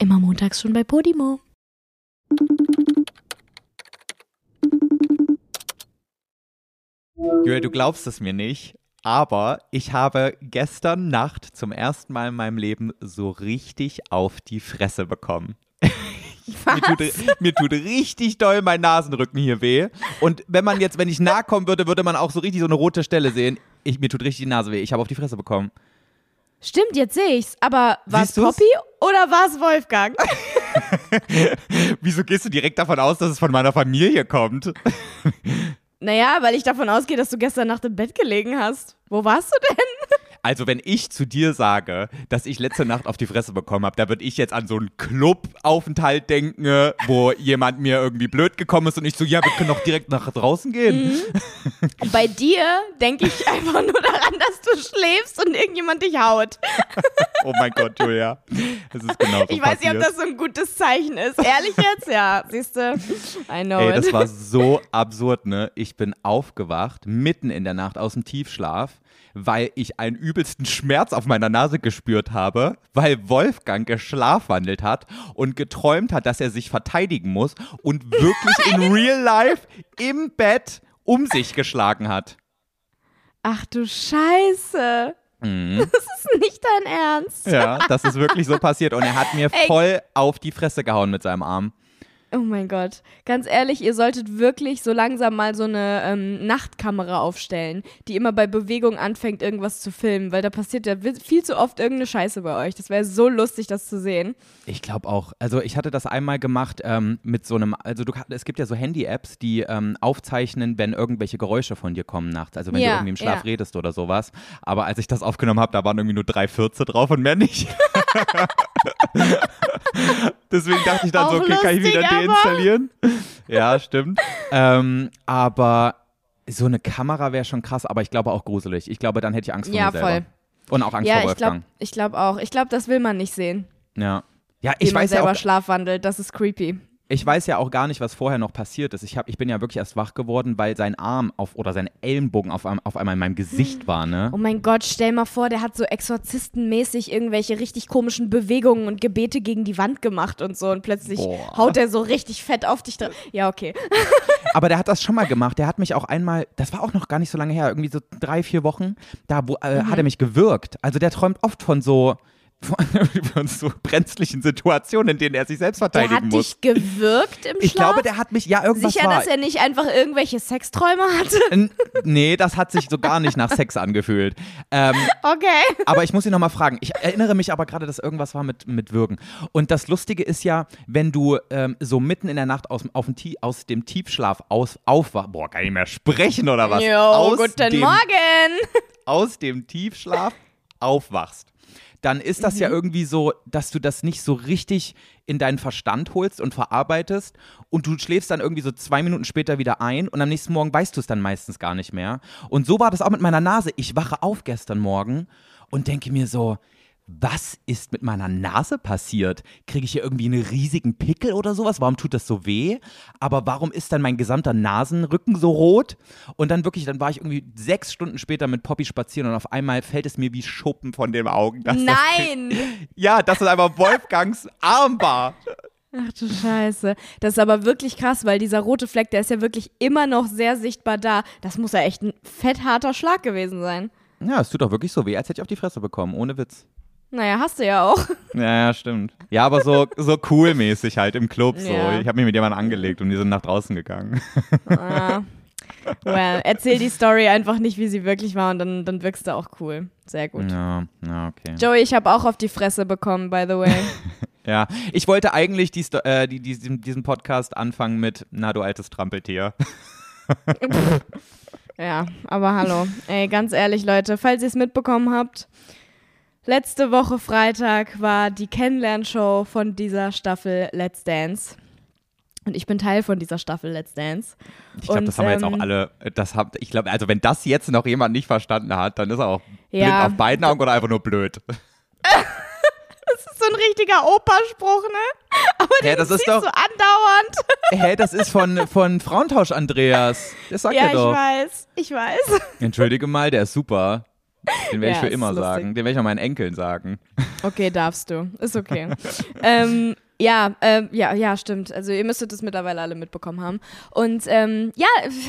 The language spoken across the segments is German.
Immer montags schon bei Podimo. Julia, du glaubst es mir nicht, aber ich habe gestern Nacht zum ersten Mal in meinem Leben so richtig auf die Fresse bekommen. Mir tut, mir tut richtig doll mein Nasenrücken hier weh. Und wenn man jetzt, wenn ich nahe kommen würde, würde man auch so richtig so eine rote Stelle sehen. Ich, mir tut richtig die Nase weh. Ich habe auf die Fresse bekommen. Stimmt, jetzt sehe ich's. Aber war es? Poppy oder war es Wolfgang? Wieso gehst du direkt davon aus, dass es von meiner Familie kommt? naja, weil ich davon ausgehe, dass du gestern Nacht im Bett gelegen hast. Wo warst du denn? Also, wenn ich zu dir sage, dass ich letzte Nacht auf die Fresse bekommen habe, da würde ich jetzt an so einen Clubaufenthalt denken, äh, wo jemand mir irgendwie blöd gekommen ist und ich so, ja, wir können doch direkt nach draußen gehen. Und bei dir denke ich einfach nur daran, dass du schläfst und irgendjemand dich haut. Oh mein Gott, Julia. Das ist genau so Ich weiß nicht, ob passiert. das so ein gutes Zeichen ist. Ehrlich jetzt? Ja, siehst du? I know Ey, it. das war so absurd, ne? Ich bin aufgewacht, mitten in der Nacht aus dem Tiefschlaf, weil ich einen übelsten Schmerz auf meiner Nase gespürt habe, weil Wolfgang geschlafwandelt hat und geträumt hat, dass er sich verteidigen muss und wirklich in real life im Bett um sich geschlagen hat. Ach du Scheiße. Mhm. Das ist nicht dein Ernst. Ja, das ist wirklich so passiert und er hat mir Ey. voll auf die Fresse gehauen mit seinem Arm. Oh mein Gott. Ganz ehrlich, ihr solltet wirklich so langsam mal so eine ähm, Nachtkamera aufstellen, die immer bei Bewegung anfängt, irgendwas zu filmen, weil da passiert ja viel zu oft irgendeine Scheiße bei euch. Das wäre so lustig, das zu sehen. Ich glaube auch. Also ich hatte das einmal gemacht ähm, mit so einem, also du, es gibt ja so Handy-Apps, die ähm, aufzeichnen, wenn irgendwelche Geräusche von dir kommen nachts. Also wenn Ja, du irgendwie im Schlaf ja. redest oder sowas. Aber als ich das aufgenommen habe, da waren irgendwie nur drei Fürze drauf und mehr nicht. Deswegen dachte ich dann so, Auch okay, kann ich lustig, wieder aber- deinstallieren? Ja, stimmt. ähm, aber so eine Kamera wäre schon krass, aber ich glaube auch gruselig. Ich glaube, dann hätte ich Angst vor Ja, mir selber. voll. Und auch Angst ja, vor ich glaube Wolfgang. ich glaub auch. Ich glaube, das will man nicht sehen. Ja. Ja, ich weiß ja selber auch, schlafwandelt. Das ist creepy. Ich weiß ja auch gar nicht, was vorher noch passiert ist. Ich, hab, ich bin ja wirklich erst wach geworden, weil sein Arm auf oder sein Ellenbogen auf, auf einmal in meinem Gesicht war, ne? Oh mein Gott, stell mal vor, der hat so exorzistenmäßig irgendwelche richtig komischen Bewegungen und Gebete gegen die Wand gemacht und so und plötzlich Boah. haut er so richtig fett auf dich drauf. Ja, okay. Aber der hat das schon mal gemacht. Der hat mich auch einmal, das war auch noch gar nicht so lange her, irgendwie so drei, vier Wochen, da wo, äh, Mhm. hat er mich gewürgt. Also der träumt oft von so, von, von so brenzlichen Situationen, in denen er sich selbst Der verteidigen hat muss. dich gewürgt im Ich Schlaf? glaube, der hat mich, ja, irgendwas Sicher, war. dass er nicht einfach irgendwelche Sexträume hatte? N- nee, das hat sich so gar nicht nach Sex angefühlt. Ähm, Okay. Aber ich muss ihn nochmal fragen. Ich erinnere mich aber gerade, dass irgendwas war mit, mit Würgen. Und das Lustige ist ja, wenn du ähm, so mitten in der Nacht aus, auf dem, aus dem Tiefschlaf aus, aufwachst. Boah, kann ich mehr sprechen oder was? Jo, aus guten dem, Morgen. Aus dem Tiefschlaf aufwachst. Dann ist das ja Mhm. irgendwie so, dass du das nicht so richtig in deinen Verstand holst und verarbeitest und du schläfst dann irgendwie so zwei Minuten später wieder ein und am nächsten Morgen weißt du es dann meistens gar nicht mehr. Und so war das auch mit meiner Nase. Ich wache auf gestern Morgen und denke mir so, was ist mit meiner Nase passiert? Kriege ich hier irgendwie einen riesigen Pickel oder sowas? Warum tut das so weh? Aber warum ist dann mein gesamter Nasenrücken so rot? Und dann wirklich, dann war ich irgendwie sechs Stunden später mit Poppy spazieren und auf einmal fällt es mir wie Schuppen von den Augen. dass Das, Nein. ja, das ist einfach Wolfgangs Arm war. Ach du Scheiße. Das ist aber wirklich krass, weil dieser rote Fleck, der ist ja wirklich immer noch sehr sichtbar da. Das muss ja echt ein fettharter Schlag gewesen sein. Ja, es tut doch wirklich so weh, als hätte ich auf die Fresse bekommen, ohne Witz. Naja, hast du ja auch. Ja, ja, stimmt. Ja, aber so, so cool-mäßig halt im Club. So. Ja. Ich habe mich mit jemandem angelegt und die sind nach draußen gegangen. Ah. Well, erzähl die Story einfach nicht, wie sie wirklich war und dann, dann wirkst du auch cool. Sehr gut. Ja, ja, okay. Joey, ich habe auch auf die Fresse bekommen, by the way. Ja, ich wollte eigentlich die, äh, die, diesen, diesen Podcast anfangen mit, na du altes Trampeltier. Ja, aber hallo. Ey, ganz ehrlich, Leute, falls ihr es mitbekommen habt, letzte Woche Freitag war die Kennenlernshow von dieser Staffel Let's Dance. Und ich bin Teil von dieser Staffel Let's Dance. Ich glaube, das haben wir jetzt auch ähm, alle, das habt, ich glaube, also wenn das jetzt noch jemand nicht verstanden hat, dann ist er auch blind Ja. auf beiden Augen oder einfach nur blöd. Das ist so ein richtiger Operspruch, ne? Aber den das ist doch- du andauernd. Hä, das ist von, von Frauentausch Andreas. Das sagt ja, er ich doch. weiß, ich weiß. Entschuldige mal, der ist super. Den werde ich Ja, für ist immer sagen. Den werde ich auch meinen Enkeln sagen. Okay, darfst du. Ist okay. ähm, ja, ähm, ja, ja, stimmt. Also ihr müsstet es mittlerweile alle mitbekommen haben. Und ähm, ja,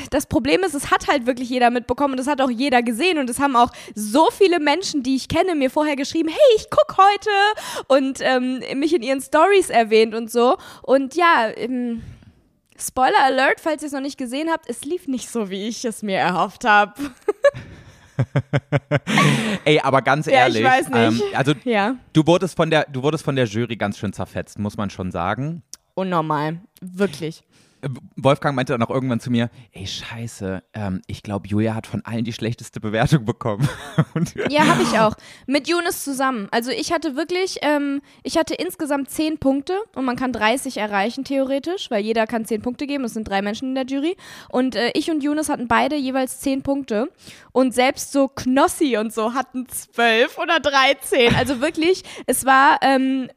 das Problem ist, es hat halt wirklich jeder mitbekommen und es hat auch jeder gesehen und es haben auch so viele Menschen, die ich kenne, mir vorher geschrieben, hey, ich guck heute und ähm, mich in ihren Stories erwähnt und so. Und ja, ähm, Spoiler Alert, falls ihr es noch nicht gesehen habt, es lief nicht so, wie ich es mir erhofft habe. Ey, aber ganz Ja, ich ehrlich, nicht. Ähm, also Ja, du wurdest von der, du wurdest von der Jury ganz schön zerfetzt, muss man schon sagen. unnormal. Wirklich. Wolfgang meinte dann auch irgendwann zu mir, ey Scheiße, ähm, ich glaube, Julia hat von allen die schlechteste Bewertung bekommen. Ja, habe ich auch. Mit Younes zusammen. Also ich hatte wirklich, ähm, ich hatte insgesamt 10 Punkte und man kann 30 erreichen theoretisch, weil jeder kann 10 Punkte geben. Es sind drei Menschen in der Jury. Und äh, ich und Younes hatten beide jeweils 10 Punkte. Und selbst so Knossi und so hatten 12 oder 13. Also wirklich, es war... Ähm,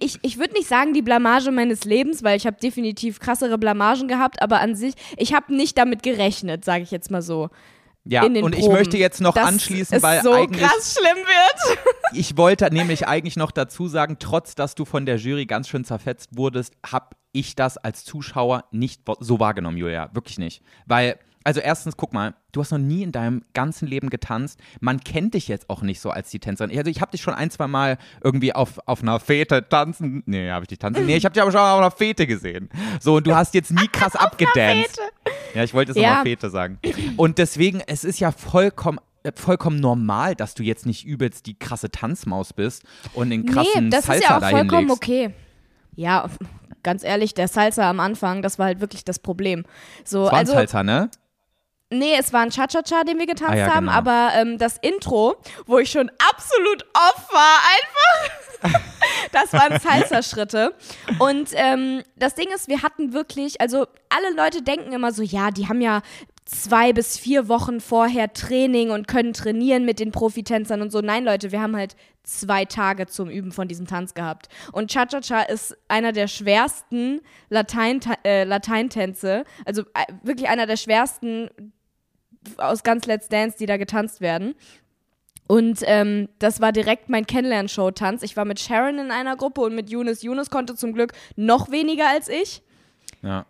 ich, ich würde nicht sagen die Blamage meines Lebens, weil ich habe definitiv krassere Blamagen gehabt, aber an sich, ich habe nicht damit gerechnet, sage ich jetzt mal so. ja, in den und ich Proben, möchte jetzt noch anschließen, weil so eigentlich krass schlimm wird. ich wollte nämlich eigentlich noch dazu sagen, trotz dass du von der Jury ganz schön zerfetzt wurdest, habe ich das als Zuschauer nicht so wahrgenommen, Julia, wirklich nicht, weil also erstens, guck mal, du hast noch nie in deinem ganzen Leben getanzt. Man kennt dich jetzt auch nicht so als die Tänzerin. Also ich habe dich schon ein, zwei Mal irgendwie auf, auf einer Fete tanzen. Nee, habe ich dich tanzen. Nee, ich habe dich aber schon auf einer Fete gesehen. So, und du hast jetzt nie krass abgedanced. Ja, ich wollte es Ja. nochmal Fete sagen. Und deswegen, es ist ja vollkommen äh, vollkommen normal, dass du jetzt nicht übelst die krasse Tanzmaus bist und den krassen nee, das Salsa ist ja auch vollkommen legst. okay. Ja, ganz ehrlich, der Salsa am Anfang, das war halt wirklich das Problem. So, Das war also, Salsa, ne? Nee, es war ein Cha-Cha-Cha, den wir getanzt Ah ja, haben, genau. aber ähm, das Intro, wo ich schon absolut off war, einfach. das waren Salsa-Schritte. Und ähm, das Ding ist, wir hatten wirklich, also alle Leute denken immer so, ja, die haben ja zwei bis vier Wochen vorher Training und können trainieren mit den Profitänzern und so. Nein, Leute, wir haben halt zwei Tage zum Üben von diesem Tanz gehabt. Und Cha-Cha-Cha ist einer der schwersten Latein äh, Lateintänze, also äh, wirklich einer der schwersten aus ganz Let's Dance, die da getanzt werden. Und ähm, das war direkt mein Kennenlern-Show-Tanz. Ich war mit Sharon in einer Gruppe und mit Yunus. Yunus konnte zum Glück noch weniger als ich. Ja.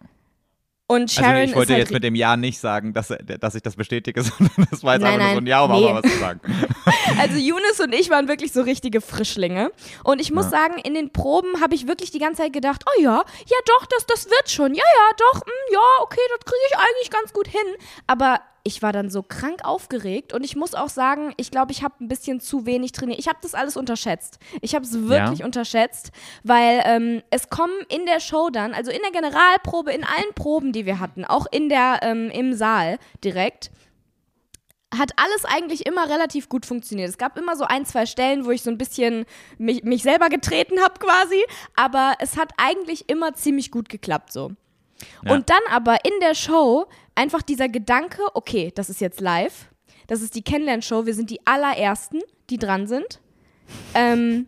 Und Sharon Also ich wollte halt jetzt mit dem Ja nicht sagen, dass, dass ich das bestätige, sondern das war jetzt Nein, einfach nur so nein. ein Ja, um auch Nee. mal was zu sagen. Also Younes und ich waren wirklich so richtige Frischlinge. Und ich muss Ja. sagen, in den Proben habe ich wirklich die ganze Zeit gedacht, oh ja, ja doch, das, das wird schon. Ja, ja, doch, mm, ja, okay, das kriege ich eigentlich ganz gut hin. Aber ich war dann so krank aufgeregt und ich muss auch sagen, ich glaube, ich habe ein bisschen zu wenig trainiert. Ich habe das alles unterschätzt. Ich habe es wirklich Ja. unterschätzt, weil ähm, es kommen in der Show dann, also in der Generalprobe, in allen Proben, die wir hatten, auch in der ähm, im Saal direkt, hat alles eigentlich immer relativ gut funktioniert. Es gab immer so ein, zwei Stellen, wo ich so ein bisschen mich, mich selber getreten habe quasi, aber es hat eigentlich immer ziemlich gut geklappt so. Ja. Und dann aber in der Show einfach dieser Gedanke, okay, das ist jetzt live, das ist die Kennenlernshow, wir sind die allerersten, die dran sind. Ähm,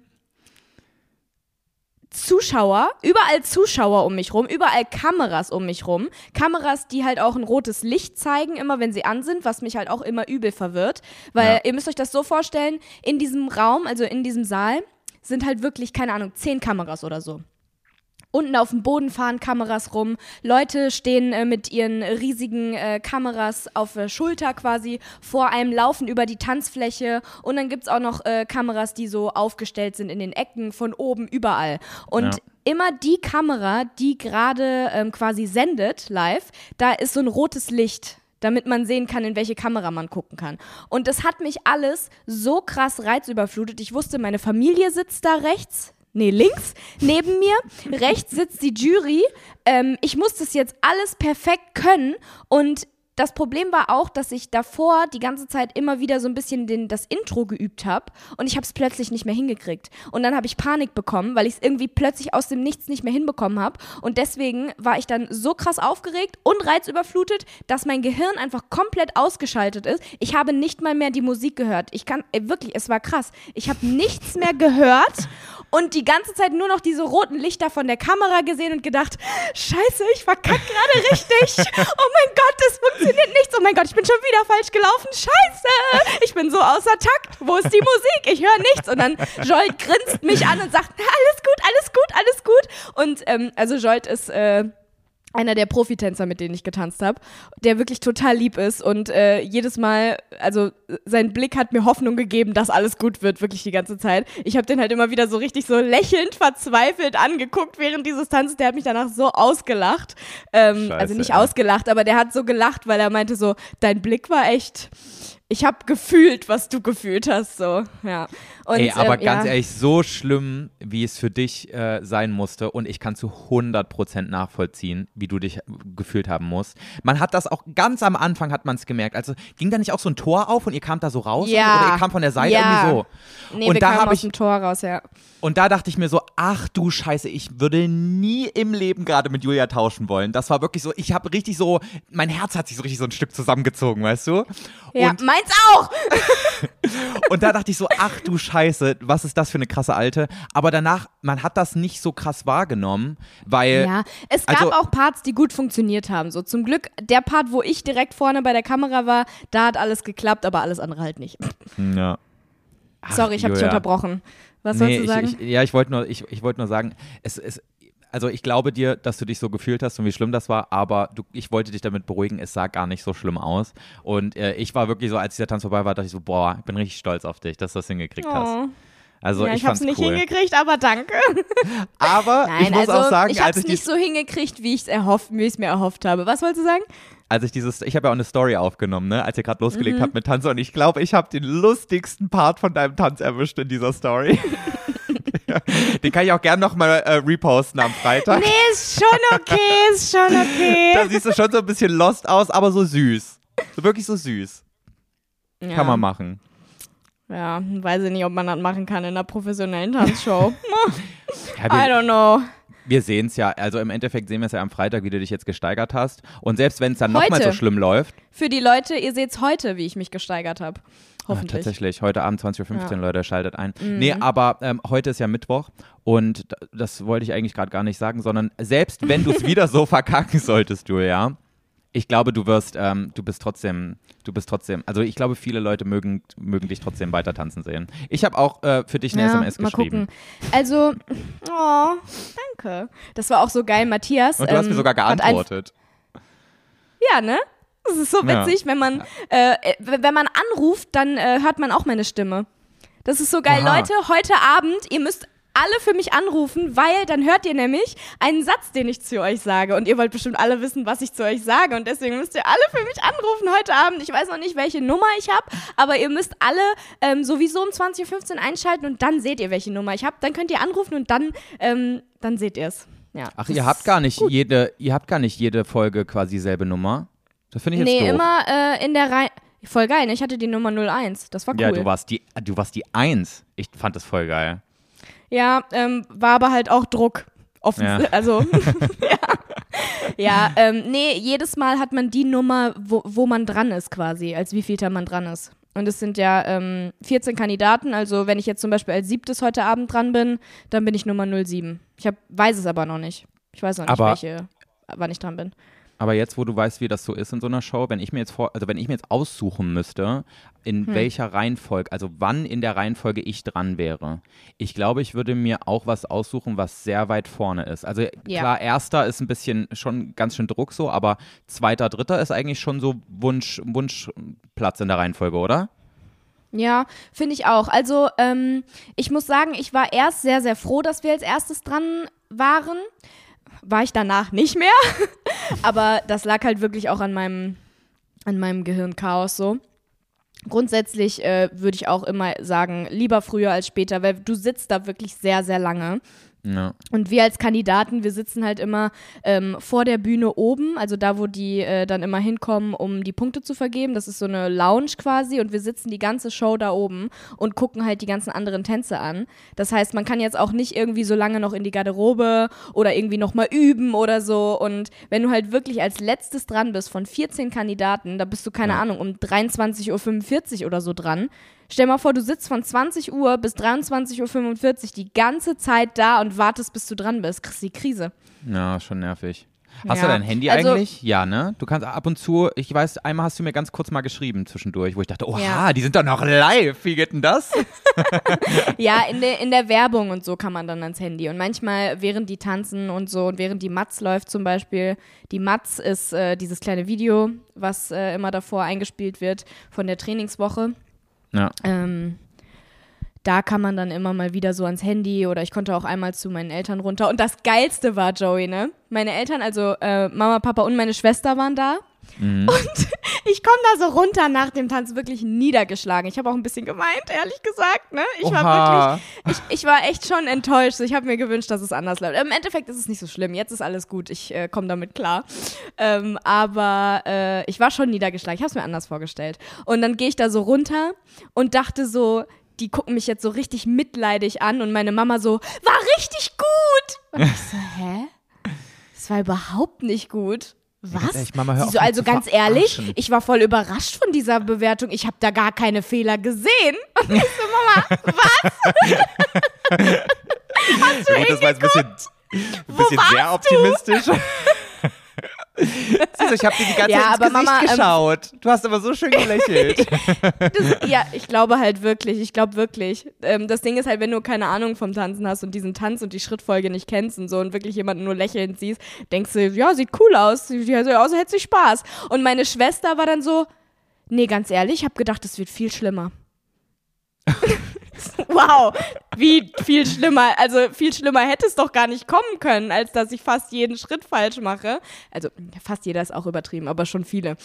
Zuschauer, überall Zuschauer um mich rum, überall Kameras um mich rum. Kameras, die halt auch ein rotes Licht zeigen, immer wenn sie an sind, was mich halt auch immer übel verwirrt. Weil Ja. ihr müsst euch das so vorstellen, in diesem Raum, also in diesem Saal, sind halt wirklich, keine Ahnung, zehn Kameras oder so. Unten auf dem Boden fahren Kameras rum. Leute stehen äh, mit ihren riesigen äh, Kameras auf der Schulter quasi vor einem, laufen über die Tanzfläche. Und dann gibt's auch noch äh, Kameras, die so aufgestellt sind in den Ecken, von oben, überall. Und Ja. immer die Kamera, die gerade ähm, quasi sendet live, da ist so ein rotes Licht damit man sehen kann, in welche Kamera man gucken kann. Und das hat mich alles so krass reizüberflutet. Ich wusste, meine Familie sitzt da rechts. Nee, links neben mir. Rechts sitzt die Jury. Ähm, ich muss das jetzt alles perfekt können. Und das Problem war auch, dass ich davor die ganze Zeit immer wieder so ein bisschen den, das Intro geübt habe und ich habe es plötzlich nicht mehr hingekriegt. Und dann habe ich Panik bekommen, weil ich es irgendwie plötzlich aus dem Nichts nicht mehr hinbekommen habe. Und deswegen war ich dann so krass aufgeregt und reizüberflutet, dass mein Gehirn einfach komplett ausgeschaltet ist. Ich habe nicht mal mehr die Musik gehört. Ich kann, äh, wirklich, es war krass. Ich habe nichts mehr gehört und die ganze Zeit nur noch diese roten Lichter von der Kamera gesehen und gedacht, scheiße, ich verkack gerade richtig. Oh mein Gott, das funktioniert nichts. Oh mein Gott, ich bin schon wieder falsch gelaufen. Scheiße, ich bin so außer Takt. Wo ist die Musik? Ich höre nichts. Und dann Jolt grinst mich an und sagt, alles gut, alles gut, alles gut. Und ähm, also Jolt ist äh, einer der Profitänzer, mit denen ich getanzt habe, der wirklich total lieb ist und äh, jedes Mal, also sein Blick hat mir Hoffnung gegeben, dass alles gut wird, wirklich die ganze Zeit. Ich habe den halt immer wieder so richtig so lächelnd, verzweifelt angeguckt während dieses Tanzes. Der hat mich danach so ausgelacht. Ähm, Scheiße, also nicht ey. ausgelacht, aber der hat so gelacht, weil er meinte so, dein Blick war echt. Ich habe gefühlt, was du gefühlt hast, so ja. Und, Ey, aber ähm, ganz ja. ehrlich, so schlimm, wie es für dich äh, sein musste und ich kann zu 100% nachvollziehen, wie du dich gefühlt haben musst. Man hat das auch ganz am Anfang hat man es gemerkt. Also ging da nicht auch so ein Tor auf und ihr kamt da so raus Ja. oder ihr kam von der Seite Ja. irgendwie so. Nee, und wir da kamen aus ich dem Tor raus, ja. und da dachte ich mir so, ach du Scheiße, ich würde nie im Leben gerade mit Julia tauschen wollen. Das war wirklich so, ich habe richtig so, mein Herz hat sich so richtig so ein Stück zusammengezogen, weißt du? Ja, Und meins auch. Und da dachte ich so, ach du Scheiße, was ist das für eine krasse Alte? Aber danach, man hat das nicht so krass wahrgenommen, weil. Ja, es gab also- auch Parts, die gut funktioniert haben. So zum Glück, der Part, wo ich direkt vorne bei der Kamera war, da hat alles geklappt, aber alles andere halt nicht. Ja. Ach, Sorry, ich habe dich unterbrochen. Was nee, sollst du sagen? Ich, ich, ja, ich wollte nur, ich, ich wollte nur sagen, es, es, also ich glaube dir, dass du dich so gefühlt hast und wie schlimm das war, aber du, ich wollte dich damit beruhigen, es sah gar nicht so schlimm aus. Und äh, ich war wirklich so, als dieser Tanz vorbei war, dachte ich so, boah, ich bin richtig stolz auf dich, dass du das hingekriegt hast. oh. Also ja, ich, ich, hab's fand's nicht cool. hingekriegt, aber danke. Aber Nein, ich muss also auch sagen, ich hab's ich, nicht so hingekriegt, wie ich es wie ich's mir erhofft habe. Was wolltest du sagen? als ich dieses, ich habe ja auch eine Story aufgenommen, ne, als ihr gerade losgelegt Mhm. habt mit Tanz und ich glaube, ich habe den lustigsten Part von deinem Tanz erwischt in dieser Story. Den kann ich auch gern nochmal äh, reposten am Freitag. Nee, ist schon okay, ist schon Da okay. siehst du schon so ein bisschen lost aus, aber so süß. So wirklich so süß. Ja. Kann man machen. Ja, weiß ich nicht, ob man das machen kann in einer professionellen Tanzshow. Ja, I don't know. wir sehen es ja, also im Endeffekt sehen wir es ja am Freitag, wie du dich jetzt gesteigert hast. Und selbst wenn es dann nochmal so schlimm läuft, Für die Leute, ihr seht's heute, wie ich mich gesteigert habe. Ah, Hoffentlich. tatsächlich, heute Abend 20.15 Uhr, Ja. Mhm. Leute, schaltet ein. Nee, aber ähm, heute ist ja Mittwoch und das wollte ich eigentlich gerade gar nicht sagen, sondern selbst wenn du es wieder so verkacken solltest, Julia, ich glaube, du wirst, ähm, du bist trotzdem, du bist trotzdem, also ich glaube, viele Leute mögen, mögen dich trotzdem weiter tanzen sehen. Ich habe auch äh, für dich eine SMS mal geschrieben. gucken. Also, oh, danke. Das war auch so geil, Matthias. Und du hast ähm, mir sogar hat ein- geantwortet. Ja, ne? Das ist so Ja. witzig, wenn man, äh, äh, wenn man anruft, dann äh, hört man auch meine Stimme. Das ist so geil. Aha. Leute, heute Abend, ihr müsst alle für mich anrufen, weil dann hört ihr nämlich einen Satz, den ich zu euch sage. Und ihr wollt bestimmt alle wissen, was ich zu euch sage. Und deswegen müsst ihr alle für mich anrufen heute Abend. Ich weiß noch nicht, welche Nummer ich habe, aber ihr müsst alle ähm, sowieso um 20.15 Uhr einschalten und dann seht ihr, welche Nummer ich habe. Dann könnt ihr anrufen und dann, ähm, dann seht ihr es. Ja, Ach, ihr habt gar nicht gut. jede, ihr habt gar nicht jede Folge quasi dieselbe Nummer. Das finde ich jetzt Nee, doof. immer äh, in der Reihe. Voll geil, ne? ich hatte die Nummer 01. Das war cool. Ja, du warst die, du warst die Eins. Ich fand das voll geil. Ja, ähm, war aber halt auch Druck. Offen Ja. Also, ja. Ja, ähm, nee, jedes Mal hat man die Nummer, wo, wo man dran ist quasi, als wievielter man dran ist. Und es sind ja ähm, 14 Kandidaten, also wenn ich jetzt zum Beispiel als siebtes heute Abend dran bin, dann bin ich Nummer 07. Ich hab, weiß es aber noch nicht. Ich weiß noch nicht, Aber- welche, wann ich dran bin. Aber jetzt, wo du weißt, wie das so ist in so einer Show, wenn ich mir jetzt vor, also wenn ich mir jetzt aussuchen müsste, in Hm. welcher Reihenfolge, also wann in der Reihenfolge ich dran wäre, ich glaube, ich würde mir auch was aussuchen, was sehr weit vorne ist. Also Ja. klar, erster ist ein bisschen schon ganz schön Druck so, aber zweiter, dritter ist eigentlich schon so Wunsch, Wunschplatz in der Reihenfolge, oder? Ja, finde ich auch. Also, ähm, ich muss sagen, ich war erst sehr, sehr froh, dass wir als erstes dran waren. War ich danach nicht mehr. Aber das lag halt wirklich auch an meinem, an meinem Gehirnchaos so. Grundsätzlich äh, würde ich auch immer sagen, lieber früher als später, weil du sitzt da wirklich sehr, sehr lange. Ja. Und wir als Kandidaten, wir sitzen halt immer ähm, vor der Bühne oben, also da, wo die äh, dann immer hinkommen, um die Punkte zu vergeben. Das ist so eine Lounge quasi und wir sitzen die ganze Show da oben und gucken halt die ganzen anderen Tänze an. Das heißt, man kann jetzt auch nicht irgendwie so lange noch in die Garderobe oder irgendwie nochmal üben oder so. Und wenn du halt wirklich als letztes dran bist von 14 Kandidaten, da bist du, keine Ja. Ahnung, um 23.45 Uhr oder so dran, Stell mal vor, du sitzt von 20 Uhr bis 23.45 Uhr die ganze Zeit da und wartest, bis du dran bist. Kriegst die Krise. Ja, schon nervig. Hast Ja. du dein Handy Also- eigentlich? Ja, ne? Du kannst ab und zu, ich weiß, einmal hast du mir ganz kurz mal geschrieben zwischendurch, wo ich dachte, oha, Ja. die sind doch noch live. Wie geht denn das? Ja, in der, in der Werbung und so kann man dann ans Handy. Und manchmal, während die tanzen und so und während die Matz läuft zum Beispiel, die Matz ist äh, dieses kleine Video, was äh, immer davor eingespielt wird von der Trainingswoche. Ja. Ähm, da kann man dann immer mal wieder so ans Handy oder ich konnte auch einmal zu meinen Eltern runter. Und das Geilste war, Joey, ne? Meine Eltern, also äh, Mama, Papa und meine Schwester waren da. Mhm. Und ich komme da so runter nach dem Tanz wirklich niedergeschlagen. Ich habe auch ein bisschen gemeint, ehrlich gesagt. Ne? Ich war Oha. wirklich, ich, ich war echt schon enttäuscht. Ich habe mir gewünscht, dass es anders läuft. Im Endeffekt ist es nicht so schlimm. Jetzt ist alles gut. Ich äh, komme damit klar. Ähm, aber äh, ich war schon niedergeschlagen. Ich habe es mir anders vorgestellt. Und dann gehe ich da so runter und dachte so, die gucken mich jetzt so richtig mitleidig an und meine Mama so, war richtig gut. Und ich so, hä? Das war überhaupt nicht gut. Was? ehrlich, Mama, Sie so, also ganz ehrlich, ich war voll überrascht von dieser Bewertung. Ich habe da gar keine Fehler gesehen. Und ich so, Mama, was? Gut, das war jetzt ein bisschen, ein bisschen sehr du? optimistisch. Siehst ich habe dir die ganze Ja, Zeit ins Gesicht Mama, ähm, geschaut. du hast aber so schön gelächelt. Das, ja, ich glaube halt wirklich. Ich glaube wirklich. Ähm, das Ding ist halt, wenn du keine Ahnung vom Tanzen hast und diesen Tanz und die Schrittfolge nicht kennst und so und wirklich jemanden nur lächelnd siehst, denkst du, ja, sieht cool aus. Sieht so aus, als hätte sie Spaß. Und meine Schwester war dann so, nee, ganz ehrlich, ich habe gedacht, es wird viel schlimmer. wow, wie viel schlimmer. Also viel schlimmer hätte es doch gar nicht kommen können, als dass ich fast jeden Schritt falsch mache. Also fast jeder ist auch übertrieben, aber schon viele.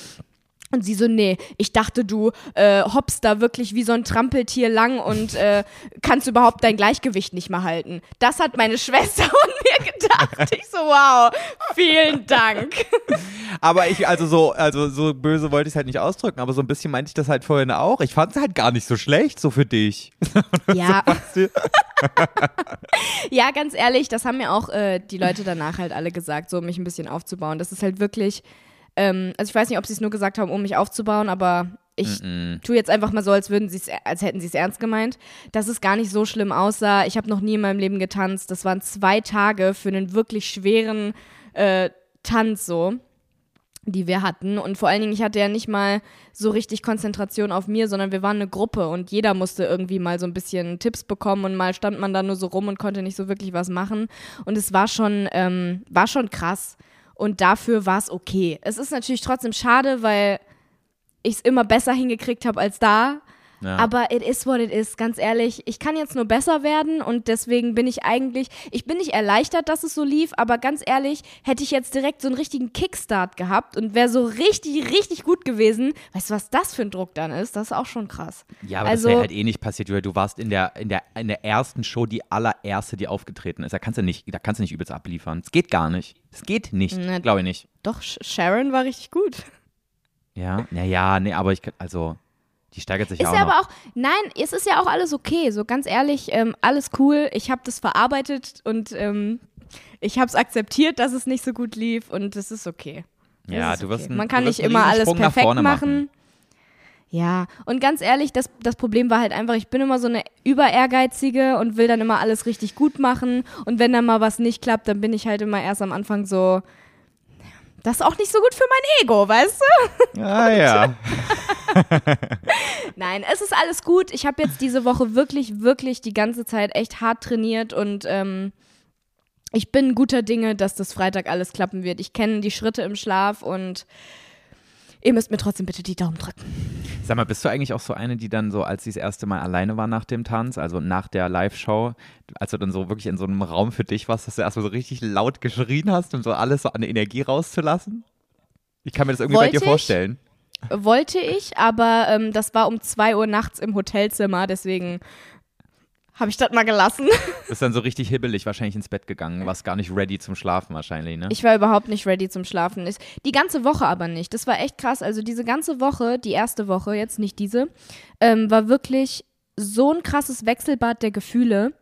Und sie so, nee, ich dachte, du äh, hoppst da wirklich wie so ein Trampeltier lang und äh, kannst überhaupt dein Gleichgewicht nicht mehr halten. Das hat meine Schwester und mir gedacht. Ich so, wow, vielen Dank. Aber ich, also so, also so böse wollte ich es halt nicht ausdrücken, aber so ein bisschen meinte ich das halt vorhin auch. Ich fand es halt gar nicht so schlecht, so für dich. Ja, ja, ganz ehrlich, das haben mir auch äh, die Leute danach halt alle gesagt, so um mich ein bisschen aufzubauen. Das ist halt wirklich, ähm, also ich weiß nicht, ob sie es nur gesagt haben, um mich aufzubauen, aber ich tue jetzt einfach mal so, als würden sie es, als hätten sie es ernst gemeint, dass es gar nicht so schlimm aussah. Ich habe noch nie in meinem Leben getanzt. Das waren zwei Tage für einen wirklich schweren äh, Tanz so die wir hatten. Und vor allen Dingen, ich hatte ja nicht mal so richtig Konzentration auf mir, sondern wir waren eine Gruppe und jeder musste irgendwie mal so ein bisschen Tipps bekommen und mal stand man da nur so rum und konnte nicht so wirklich was machen. Und es war schon, ähm, war schon krass. Und dafür war es okay. Es ist natürlich trotzdem schade, weil ich es immer besser hingekriegt habe als da. Ja. Aber it is what it is, ganz ehrlich. Ich kann jetzt nur besser werden und deswegen bin ich eigentlich, ich bin nicht erleichtert, dass es so lief, aber ganz ehrlich, hätte ich jetzt direkt so einen richtigen Kickstart gehabt und wäre so richtig, richtig gut gewesen. Weißt du, was das für ein Druck dann ist? Das ist auch schon krass. Ja, aber also, das wäre halt eh nicht passiert, Julia. Du warst in der, in, der, in der ersten Show die allererste, die aufgetreten ist. Da kannst du nicht, da kannst du nicht übelst abliefern. Es geht gar nicht. Es geht nicht, Na, glaube ich nicht. Doch, Sh- Sharon war richtig gut. Ja, naja, nee, aber ich kann, also, die steigert sich Ist auch noch. aber auch, nein, es ist ja auch alles okay. So ganz ehrlich, ähm, alles cool. Ich habe das verarbeitet und ähm, ich habe es akzeptiert, dass es nicht so gut lief und es ist okay. Es Ja, ist du wirst okay. einen- Man kann nicht immer alles perfekt machen. machen. Ja, und ganz ehrlich, das, das Problem war halt einfach, ich bin immer so eine Überehrgeizige und will dann immer alles richtig gut machen. Und wenn dann mal was nicht klappt, dann bin ich halt immer erst am Anfang so, das ist auch nicht so gut für mein Ego, weißt du? Ah ja. Nein, es ist alles gut. Ich habe jetzt diese Woche wirklich, wirklich die ganze Zeit echt hart trainiert und ähm, ich bin guter Dinge, dass das Freitag alles klappen wird. Ich kenne die Schritte im Schlaf und ihr müsst mir trotzdem bitte die Daumen drücken. Sag mal, bist du eigentlich auch so eine, die dann so, als sie das erste Mal alleine war nach dem Tanz, also nach der Live-Show, als du dann so wirklich in so einem Raum für dich warst, dass du erstmal so richtig laut geschrien hast, um so alles so an Energie rauszulassen? Ich kann mir das irgendwie bei Wollte dir ich? vorstellen. Wollte ich, aber ähm, das war um 2 Uhr nachts im Hotelzimmer, deswegen habe ich das mal gelassen. Bist dann so richtig hibbelig wahrscheinlich ins Bett gegangen, warst gar nicht ready zum Schlafen wahrscheinlich, ne? Ich war überhaupt nicht ready zum Schlafen. Ist die ganze Woche aber nicht. Das war echt krass. Also diese ganze Woche, die erste Woche, jetzt nicht diese, ähm, war wirklich so ein krasses Wechselbad der Gefühle.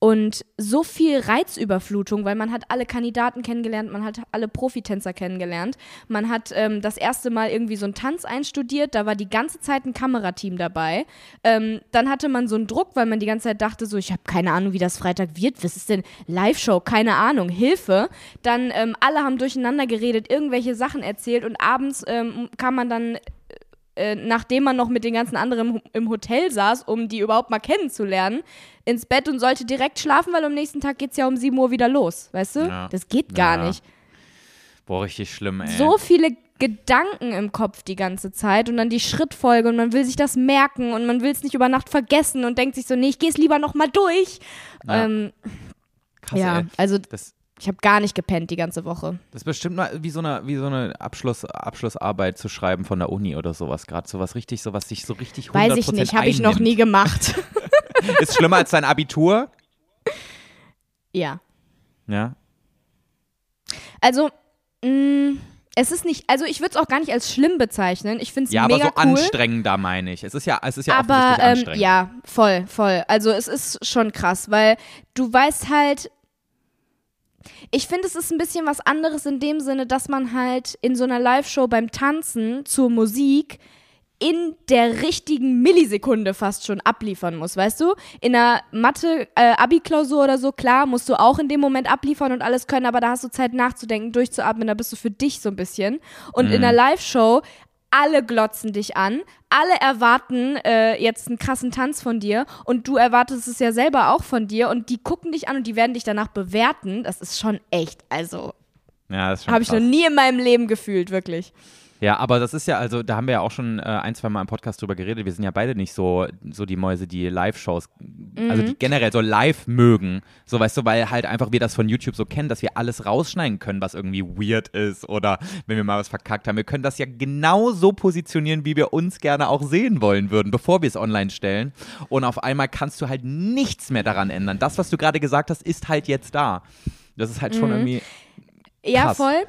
Und so viel Reizüberflutung, weil man hat alle Kandidaten kennengelernt, man hat alle Profitänzer kennengelernt, man hat ähm, das erste Mal irgendwie so einen Tanz einstudiert, da war die ganze Zeit ein Kamerateam dabei. Ähm, dann hatte man so einen Druck, weil man die ganze Zeit dachte, so ich habe keine Ahnung, wie das Freitag wird, was ist denn Live-Show, keine Ahnung, Hilfe. Dann ähm, alle haben durcheinander geredet, irgendwelche Sachen erzählt und abends ähm, kam man dann äh, nachdem man noch mit den ganzen anderen im Hotel saß, um die überhaupt mal kennenzulernen, ins Bett und sollte direkt schlafen, weil am nächsten Tag geht es ja um 7 Uhr wieder los, weißt du? Ja. Das geht gar Ja. nicht. Boah, richtig schlimm, ey. So viele Gedanken im Kopf die ganze Zeit und dann die Schrittfolge und man will sich das merken und man will es nicht über Nacht vergessen und denkt sich so, nee, ich gehe es lieber noch mal durch. Ja. Ähm, Krass, ja, ey. also Das, ich habe gar nicht gepennt die ganze Woche. das ist bestimmt mal wie so eine, wie so eine Abschluss, Abschlussarbeit zu schreiben von der Uni oder sowas. Gerade sowas richtig, sowas sich so richtig 100% Weiß ich nicht, habe ich noch nie gemacht. Ist schlimmer als dein Abitur? ja. Ja. Also, mh, es ist nicht, also ich würde es auch gar nicht als schlimm bezeichnen. Ich finde es Ja, aber mega so cool. anstrengender meine ich. Es ist ja, es ist ja aber ähm, anstrengend. ja, voll, voll. Also es ist schon krass, weil du weißt halt, ich finde, es ist ein bisschen was anderes in dem Sinne, dass man halt in so einer Live-Show beim Tanzen zur Musik in der richtigen Millisekunde fast schon abliefern muss, weißt du? In einer Mathe-Abi-Klausur oder so, klar, musst du auch in dem Moment abliefern und alles können, aber da hast du Zeit nachzudenken, durchzuatmen, da bist du für dich so ein bisschen. Und in einer Live-Show, alle glotzen dich an, alle erwarten äh, jetzt einen krassen Tanz von dir und du erwartest es ja selber auch von dir und die gucken dich an und die werden dich danach bewerten. Das ist schon echt, also Ja, habe ich noch nie in meinem Leben gefühlt, wirklich. Ja, aber das ist ja, also da haben wir ja auch schon äh, ein, zwei Mal im Podcast drüber geredet. Wir sind ja beide nicht so, so die Mäuse, die Live-Shows, also Mhm. die generell so live mögen. So, weißt du, weil halt einfach wir das von YouTube so kennen, dass wir alles rausschneiden können, was irgendwie weird ist oder wenn wir mal was verkackt haben. Wir können das ja genau so positionieren, wie wir uns gerne auch sehen wollen würden, bevor wir es online stellen. Und auf einmal kannst du halt nichts mehr daran ändern. Das, was du gerade gesagt hast, ist halt jetzt da. Das ist halt Mhm. schon irgendwie. Ja, Krass. voll.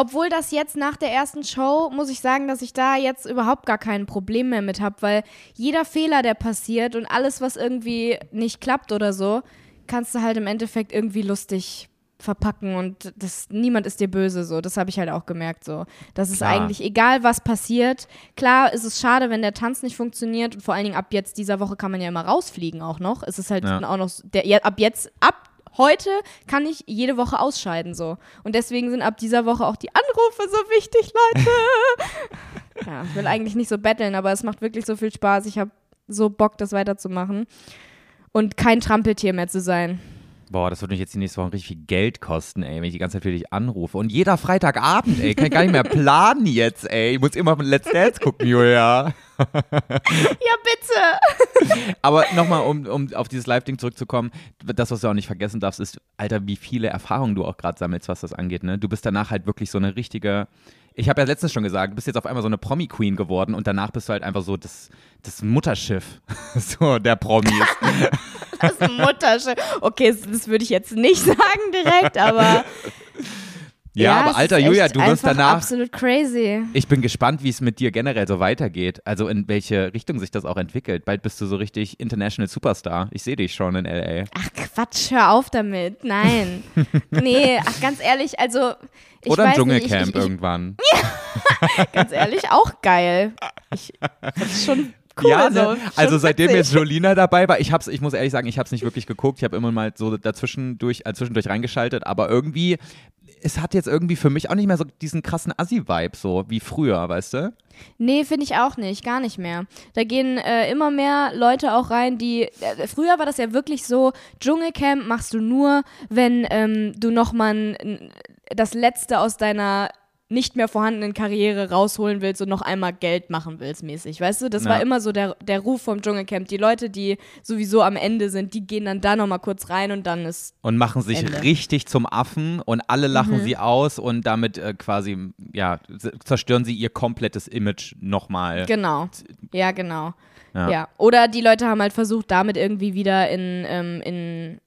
Obwohl das jetzt nach der ersten Show, muss ich sagen, dass ich da jetzt überhaupt gar kein Problem mehr mit habe, weil jeder Fehler, der passiert und alles, was irgendwie nicht klappt oder so, kannst du halt im Endeffekt irgendwie lustig verpacken und das, niemand ist dir böse so. Das habe ich halt auch gemerkt so. Das ist eigentlich egal, was passiert. Klar ist es schade, wenn der Tanz nicht funktioniert und vor allen Dingen ab jetzt dieser Woche kann man ja immer rausfliegen auch noch. Es ist halt Ja. auch noch, der, ja, ab jetzt, ab heute kann ich jede Woche ausscheiden so. Und deswegen sind ab dieser Woche auch die Anrufe so wichtig, Leute. ja, ich will eigentlich nicht so betteln, aber es macht wirklich so viel Spaß. Ich habe so Bock, das weiterzumachen. Und kein Trampeltier mehr zu sein. Boah, das wird mich jetzt die nächste Woche richtig viel Geld kosten, ey, wenn ich die ganze Zeit für dich anrufe. Und jeder Freitagabend, ey, kann ich gar nicht mehr planen jetzt, ey. Ich muss immer auf Let's Dance gucken, Julia. Ja, bitte. Aber nochmal, um, um auf dieses Live-Ding zurückzukommen, das, was du auch nicht vergessen darfst, ist, Alter, wie viele Erfahrungen du auch gerade sammelst, was das angeht, ne? Du bist danach halt wirklich so eine richtige, ich habe ja letztens schon gesagt, du bist jetzt auf einmal so eine Promi-Queen geworden und danach bist du halt einfach so das, das Mutterschiff, so der Promis. Das Mutterschiff. Okay, das, das würde ich jetzt nicht sagen direkt, aber. Ja, aber es alter Julia, du wirst danach, Absolut crazy. Ich bin gespannt, wie es mit dir generell so weitergeht. Also in welche Richtung sich das auch entwickelt. Bald bist du so richtig International Superstar. Ich sehe dich schon in LA. Ach Quatsch, hör auf damit. Nein. nee, ach ganz ehrlich, also. Ich Oder im weiß nicht, Dschungelcamp ich, ich, irgendwann. Ganz ehrlich, auch geil. Ich, das ist schon cool. ja, so. ne? Schon also seitdem jetzt Jolina dabei war, ich hab's, ich muss ehrlich sagen, ich habe es nicht wirklich geguckt. Ich habe immer mal so dazwischen durch, äh, zwischendurch reingeschaltet, aber irgendwie, es hat jetzt irgendwie für mich auch nicht mehr so diesen krassen Assi-Vibe, so wie früher, weißt du? Nee, finde ich auch nicht, gar nicht mehr. Da gehen äh, immer mehr Leute auch rein, die. Äh, früher war das ja wirklich so: Dschungelcamp machst du nur, wenn ähm, du nochmal das Letzte aus deiner nicht mehr vorhandenen Karriere rausholen willst und noch einmal Geld machen willst, mäßig. Weißt du, das Ja. war immer so der, der Ruf vom Dschungelcamp. Die Leute, die sowieso am Ende sind, die gehen dann da nochmal kurz rein und dann ist. Und machen sich Ende. richtig zum Affen und alle lachen sie aus und damit äh, quasi, ja, zerstören sie ihr komplettes Image nochmal. Genau. Ja, genau. Ja. Ja. Oder die Leute haben halt versucht, damit irgendwie wieder in, ähm, in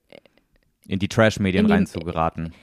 in die Trash-Medien In die- reinzugeraten.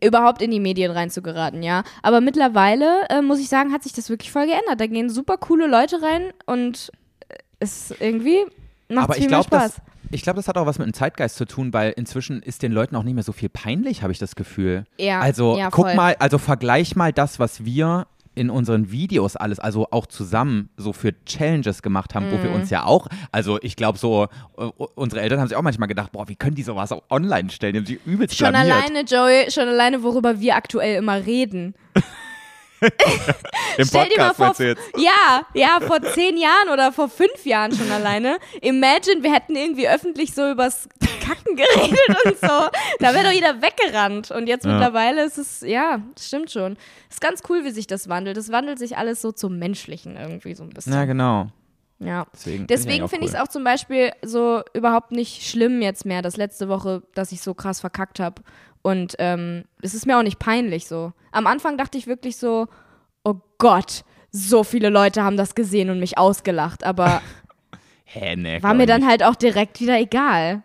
überhaupt in die Medien reinzugeraten, ja. Aber mittlerweile, äh, muss ich sagen, hat sich das wirklich voll geändert. Da gehen super coole Leute rein und äh, es irgendwie macht Aber viel ich mehr glaube, das, Spaß. Ich glaube, das hat auch was mit dem Zeitgeist zu tun, weil inzwischen ist den Leuten auch nicht mehr so viel peinlich, habe ich das Gefühl. Ja, Also ja, guck mal, also vergleich mal das, was wir in unseren Videos alles, also auch zusammen so für Challenges gemacht haben, Mhm. wo wir uns ja auch, also ich glaube so, äh, unsere Eltern haben sich auch manchmal gedacht, boah, wie können die sowas auch online stellen? Die haben sich übelst Schon blamiert. alleine, Joey, schon alleine, worüber wir aktuell immer reden. Im Stell dir mal vor, jetzt? ja, ja, vor zehn Jahren oder vor fünf Jahren schon alleine. Imagine, wir hätten irgendwie öffentlich so übers Kacken geredet und so. Da wäre doch jeder weggerannt. Und jetzt Ja. mittlerweile ist es, ja, stimmt schon. Ist ganz cool, wie sich das wandelt. Es wandelt sich alles so zum Menschlichen irgendwie so ein bisschen. Ja, genau. Ja. Deswegen, Deswegen finde ich es auch zum Beispiel so überhaupt nicht schlimm jetzt mehr, dass letzte Woche, dass ich so krass verkackt habe. Und ähm, es ist mir auch nicht peinlich so. Am Anfang dachte ich wirklich so, oh Gott, so viele Leute haben das gesehen und mich ausgelacht. Aber Hä, nee, war mir dann nicht. halt auch direkt wieder egal.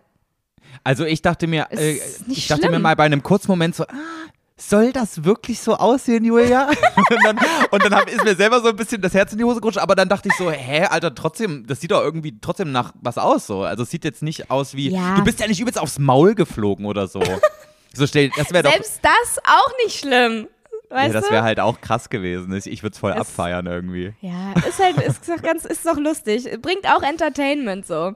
Also ich dachte mir, äh, ich dachte mir mal bei einem Kurzmoment so, ah, soll das wirklich so aussehen, Julia? und dann, und dann hab, ist mir selber so ein bisschen das Herz in die Hose gerutscht, aber dann dachte ich so, hä, Alter, trotzdem, das sieht doch irgendwie trotzdem nach was aus so. Also es sieht jetzt nicht aus wie, Ja. du bist ja nicht übelst aufs Maul geflogen oder so. So stell, das wäre doch, Selbst das auch nicht schlimm. ja, Weißt das du? wäre halt auch krass gewesen. Ich, ich würde es voll abfeiern irgendwie. Ja, ist halt, ist doch ganz, ist doch lustig. Bringt auch Entertainment so.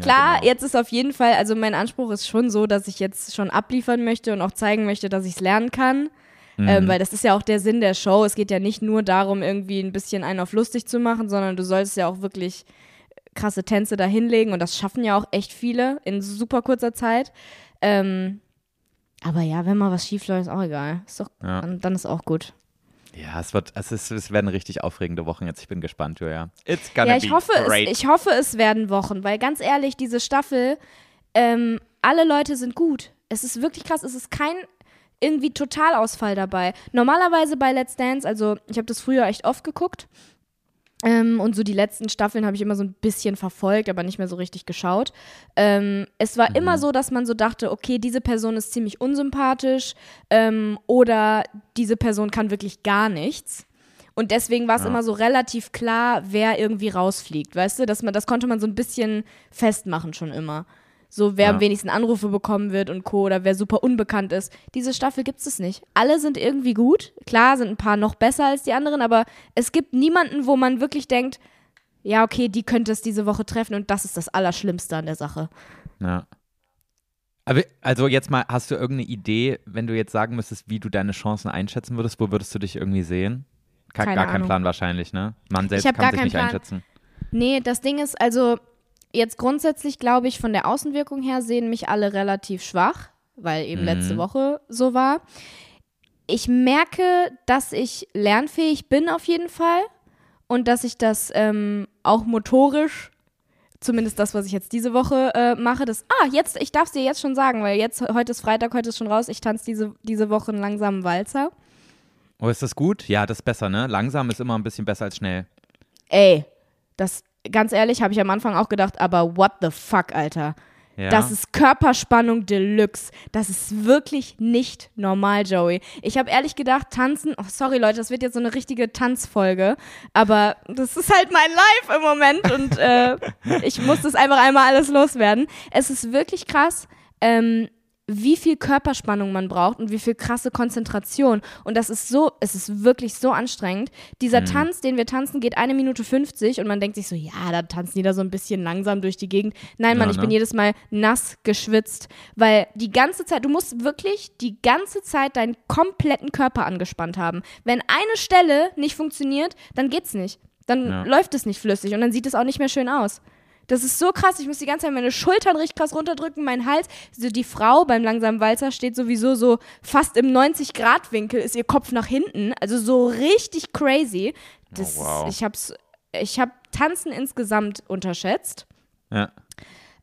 Klar, genau. jetzt ist auf jeden Fall, also mein Anspruch ist schon so, dass ich jetzt schon abliefern möchte und auch zeigen möchte, dass ich es lernen kann. Mhm. Ähm, weil das ist ja auch der Sinn der Show. Es geht ja nicht nur darum, irgendwie ein bisschen einen auf lustig zu machen, sondern du solltest ja auch wirklich krasse Tänze da hinlegen und das schaffen ja auch echt viele in super kurzer Zeit. Ähm, aber ja, wenn mal was schief läuft, ist auch egal. Ist doch, Ja. dann, dann ist auch gut. Ja, es wird, es, ist, es werden richtig aufregende Wochen jetzt. Ich bin gespannt, Julia. It's gonna Ja, ich be hoffe, great. es, ich hoffe, es werden Wochen, weil ganz ehrlich, diese Staffel, ähm, alle Leute sind gut. Es ist wirklich krass. Es ist kein irgendwie Totalausfall dabei. Normalerweise bei Let's Dance, also ich habe das früher echt oft geguckt. Ähm, und so die letzten Staffeln habe ich immer so ein bisschen verfolgt, aber nicht mehr so richtig geschaut. Ähm, es war immer so, dass man so dachte, okay, diese Person ist ziemlich unsympathisch ähm, oder diese Person kann wirklich gar nichts. Und deswegen war es immer so relativ klar, wer irgendwie rausfliegt, weißt du? Dass man, das konnte man so ein bisschen festmachen schon immer. So, wer Ja. am wenigsten Anrufe bekommen wird und Co. oder wer super unbekannt ist. Diese Staffel gibt es nicht. Alle sind irgendwie gut. Klar sind ein paar noch besser als die anderen, aber es gibt niemanden, wo man wirklich denkt, ja, okay, die könnte es diese Woche treffen und das ist das Allerschlimmste an der Sache. Ja. Aber, also jetzt mal, hast du irgendeine Idee, wenn du jetzt sagen müsstest, wie du deine Chancen einschätzen würdest, wo würdest du dich irgendwie sehen? Ke Keine gar kein Ahnung. Plan wahrscheinlich, ne? Man selbst kann sich keinen nicht Plan. einschätzen. Nee, das Ding ist also, jetzt grundsätzlich glaube ich, von der Außenwirkung her sehen mich alle relativ schwach, weil eben Mhm. letzte Woche so war. Ich merke, dass ich lernfähig bin auf jeden Fall und dass ich das ähm, auch motorisch, zumindest das, was ich jetzt diese Woche äh, mache, das, ah, jetzt, ich darf es dir jetzt schon sagen, weil jetzt, heute ist Freitag, heute ist schon raus, ich tanze diese, diese Woche einen langsamen Walzer. Oh, ist das gut? Ja, das ist besser, ne? Langsam ist immer ein bisschen besser als schnell. Ey, das, ganz ehrlich, habe ich am Anfang auch gedacht, aber what the fuck, Alter. Ja. Das ist Körperspannung Deluxe. Das ist wirklich nicht normal, Joey. Ich habe ehrlich gedacht, tanzen, oh, sorry Leute, das wird jetzt so eine richtige Tanzfolge, aber das ist halt mein Life im Moment und äh, ich muss das einfach einmal alles loswerden. Es ist wirklich krass, ähm, wie viel Körperspannung man braucht und wie viel krasse Konzentration. Und das ist so, es ist wirklich so anstrengend. Dieser Tanz, den wir tanzen, geht eine Minute 50 und man denkt sich so, ja, da tanzen die da so ein bisschen langsam durch die Gegend. Nein, Mann, Ja, ich ne? bin jedes Mal nass geschwitzt, weil die ganze Zeit, du musst wirklich die ganze Zeit deinen kompletten Körper angespannt haben. Wenn eine Stelle nicht funktioniert, dann geht's nicht. Dann Ja. läuft es nicht flüssig und dann sieht es auch nicht mehr schön aus. Das ist so krass. Ich muss die ganze Zeit meine Schultern richtig krass runterdrücken, meinen Hals. So die Frau beim langsamen Walzer steht sowieso so fast im 90-Grad-Winkel, ist ihr Kopf nach hinten. Also so richtig crazy. Das, Oh, wow. Ich hab's, ich hab Tanzen insgesamt unterschätzt. Ja.